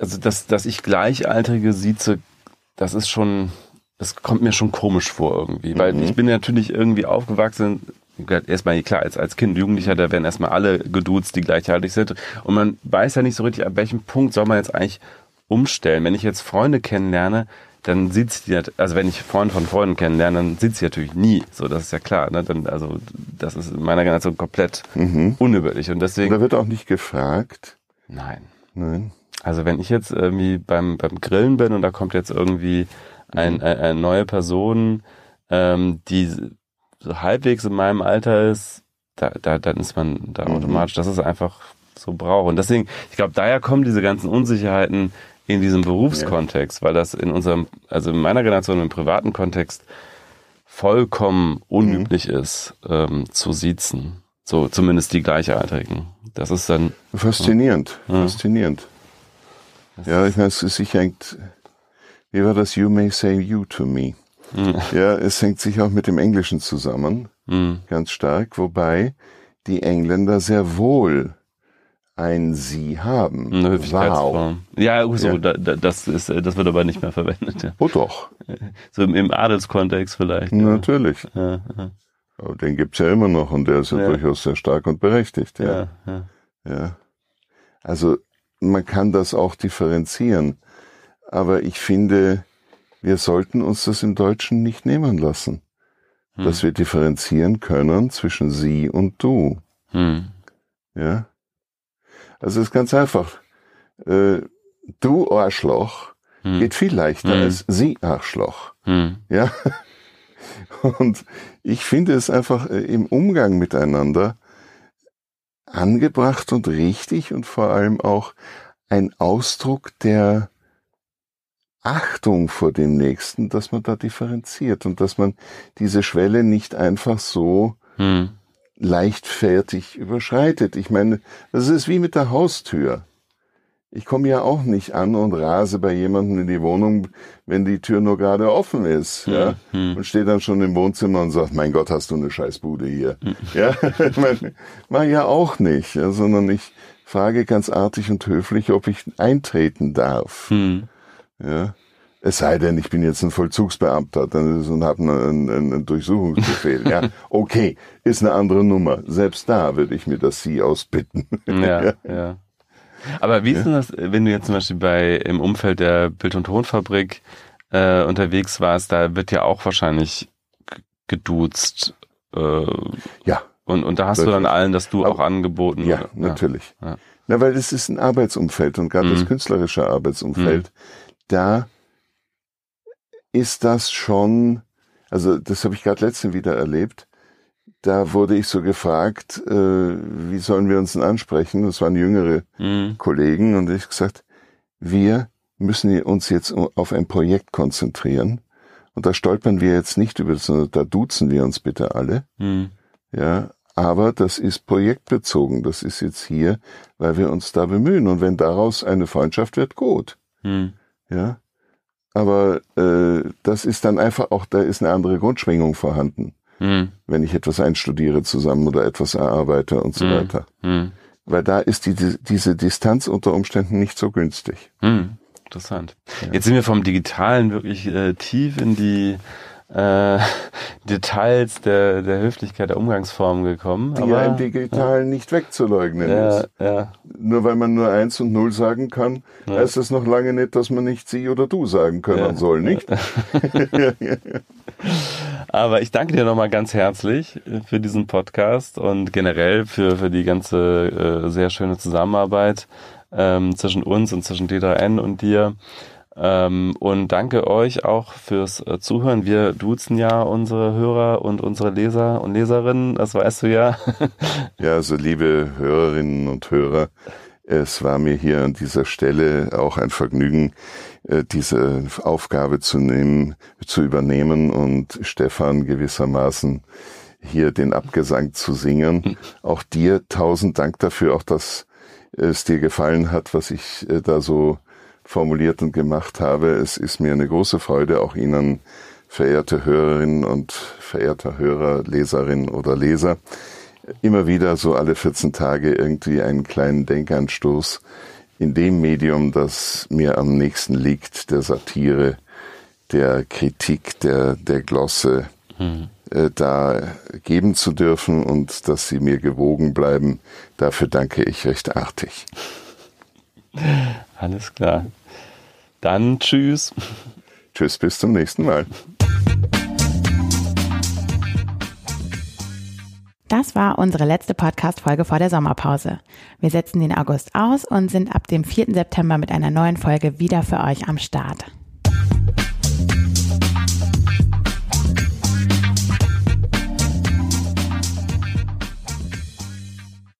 also dass, dass ich Gleichaltrige sieze, das ist schon, das kommt mir schon komisch vor irgendwie. Weil mhm. ich bin natürlich irgendwie aufgewachsen, erstmal klar, als, als Kind, Jugendlicher, da werden erstmal alle geduzt, die gleichaltrig sind. Und man weiß ja nicht so richtig, ab welchem Punkt soll man jetzt eigentlich umstellen. Wenn ich jetzt Freunde kennenlerne, dann sieht sie, also wenn ich Freunde von Freunden kennenlerne, dann sieht sie natürlich nie. So, das ist ja klar. Ne? Dann, also das ist in meiner Generation komplett mhm. unüberlich. Und deswegen. Da wird auch nicht gefragt. Nein. Nein. Also wenn ich jetzt irgendwie beim, beim Grillen bin und da kommt jetzt irgendwie ein, eine, eine neue Person, ähm, die so halbwegs in meinem Alter ist, da, da, dann ist man da mhm. automatisch, das ist einfach so braucht. Und deswegen, ich glaube, daher kommen diese ganzen Unsicherheiten in diesem Berufskontext, ja. weil das in unserem, also in meiner Generation im privaten Kontext vollkommen unüblich mhm. ist, ähm, zu siezen. So, zumindest die Gleichaltrigen. Das ist dann. Faszinierend, ja. faszinierend. Ja, ich meine, es sicher hängt, wie war das? You may say you to me. Mhm. Ja, es hängt sich auch mit dem Englischen zusammen, mhm. ganz stark, wobei die Engländer sehr wohl ein Sie haben. Eine. Wow. Ja, so, ja. Da, das ist, das wird aber nicht mehr verwendet. Ja. Oh doch. So im, im Adelskontext vielleicht. Natürlich. Ja. Aber den gibt's ja immer noch und der ist ja, durchaus sehr stark und berechtigt. Ja, ja. Also man kann das auch differenzieren. Aber ich finde, wir sollten uns das im Deutschen nicht nehmen lassen. Hm. Dass wir differenzieren können zwischen sie und du. Hm. Ja. Also es ist ganz einfach. Äh, du Arschloch hm. geht viel leichter hm. als sie Arschloch. Hm. Ja. Und ich finde es einfach äh, im Umgang miteinander angebracht und richtig und vor allem auch ein Ausdruck der Achtung vor dem Nächsten, dass man da differenziert und dass man diese Schwelle nicht einfach so hm. leichtfertig überschreitet. Ich meine, das ist wie mit der Haustür. Ich komme ja auch nicht an und rase bei jemandem in die Wohnung, wenn die Tür nur gerade offen ist, hm, ja, hm. und stehe dann schon im Wohnzimmer und sagt, mein Gott, hast du eine Scheißbude hier, hm. ja, mach ja auch nicht, ja, sondern ich frage ganz artig und höflich, ob ich eintreten darf, hm. ja. Es sei denn, ich bin jetzt ein Vollzugsbeamter dann und habe einen, einen Durchsuchungsbefehl. ja, okay, ist eine andere Nummer. Selbst da würde ich mir das Sie ausbitten. ja, ja. Aber wie ist denn das, wenn du jetzt zum Beispiel bei im Umfeld der Bild- und Tonfabrik äh, unterwegs warst, da wird ja auch wahrscheinlich geduzt. Äh, ja. Und, und da hast wirklich. du dann allen das Du auch angeboten. Ja, oder? natürlich. Ja. Na, weil es ist ein Arbeitsumfeld und gerade mhm. das künstlerische Arbeitsumfeld, mhm. da ist das schon, also das habe ich gerade letztens wieder erlebt, da wurde ich so gefragt, äh, wie sollen wir uns denn ansprechen? Das waren jüngere mhm. Kollegen und ich gesagt, wir müssen uns jetzt auf ein Projekt konzentrieren. Und da stolpern wir jetzt nicht über das, sondern da duzen wir uns bitte alle. Mhm. Ja, aber das ist projektbezogen. Das ist jetzt hier, weil wir uns da bemühen. Und wenn daraus eine Freundschaft wird, gut. Mhm. Ja. Aber äh, das ist dann einfach auch, da ist eine andere Grundschwingung vorhanden mhm. wenn ich etwas einstudiere zusammen oder etwas erarbeite und so mhm. weiter. Mhm. Weil da ist die, diese Distanz unter Umständen nicht so günstig. Mhm. Interessant. Ja. Jetzt sind wir vom Digitalen wirklich äh, tief in die äh, Details der, der Höflichkeit der Umgangsformen gekommen. Die aber, ja im Digitalen ja. nicht wegzuleugnen ja, ist. Ja. Nur weil man nur eins und null sagen kann, heißt das noch lange nicht, dass man nicht sie oder du sagen können soll, nicht? aber ich danke dir nochmal ganz herzlich für diesen Podcast und generell für, für die ganze äh, sehr schöne Zusammenarbeit ähm, zwischen uns und zwischen D3N und dir. Ähm, und danke euch auch fürs äh, Zuhören. Wir duzen ja unsere Hörer und unsere Leser und Leserinnen, das weißt du ja. ja, also liebe Hörerinnen und Hörer, es war mir hier an dieser Stelle auch ein Vergnügen, äh, diese Aufgabe zu nehmen, zu übernehmen und Stefan gewissermaßen hier den Abgesang zu singen. Auch dir tausend Dank dafür, auch dass es dir gefallen hat, was ich äh, da so formuliert und gemacht habe. Es ist mir eine große Freude, auch Ihnen, verehrte Hörerinnen und verehrter Hörer, Leserin oder Leser, immer wieder so alle 14 Tage irgendwie einen kleinen Denkanstoß in dem Medium, das mir am nächsten liegt, der Satire, der Kritik, der, der Glosse, hm. äh, da geben zu dürfen und dass sie mir gewogen bleiben. Dafür danke ich recht artig. Alles klar. Dann tschüss. Tschüss, bis zum nächsten Mal. Das war unsere letzte Podcast-Folge vor der Sommerpause. Wir setzen den August aus und sind ab dem 4. September mit einer neuen Folge wieder für euch am Start.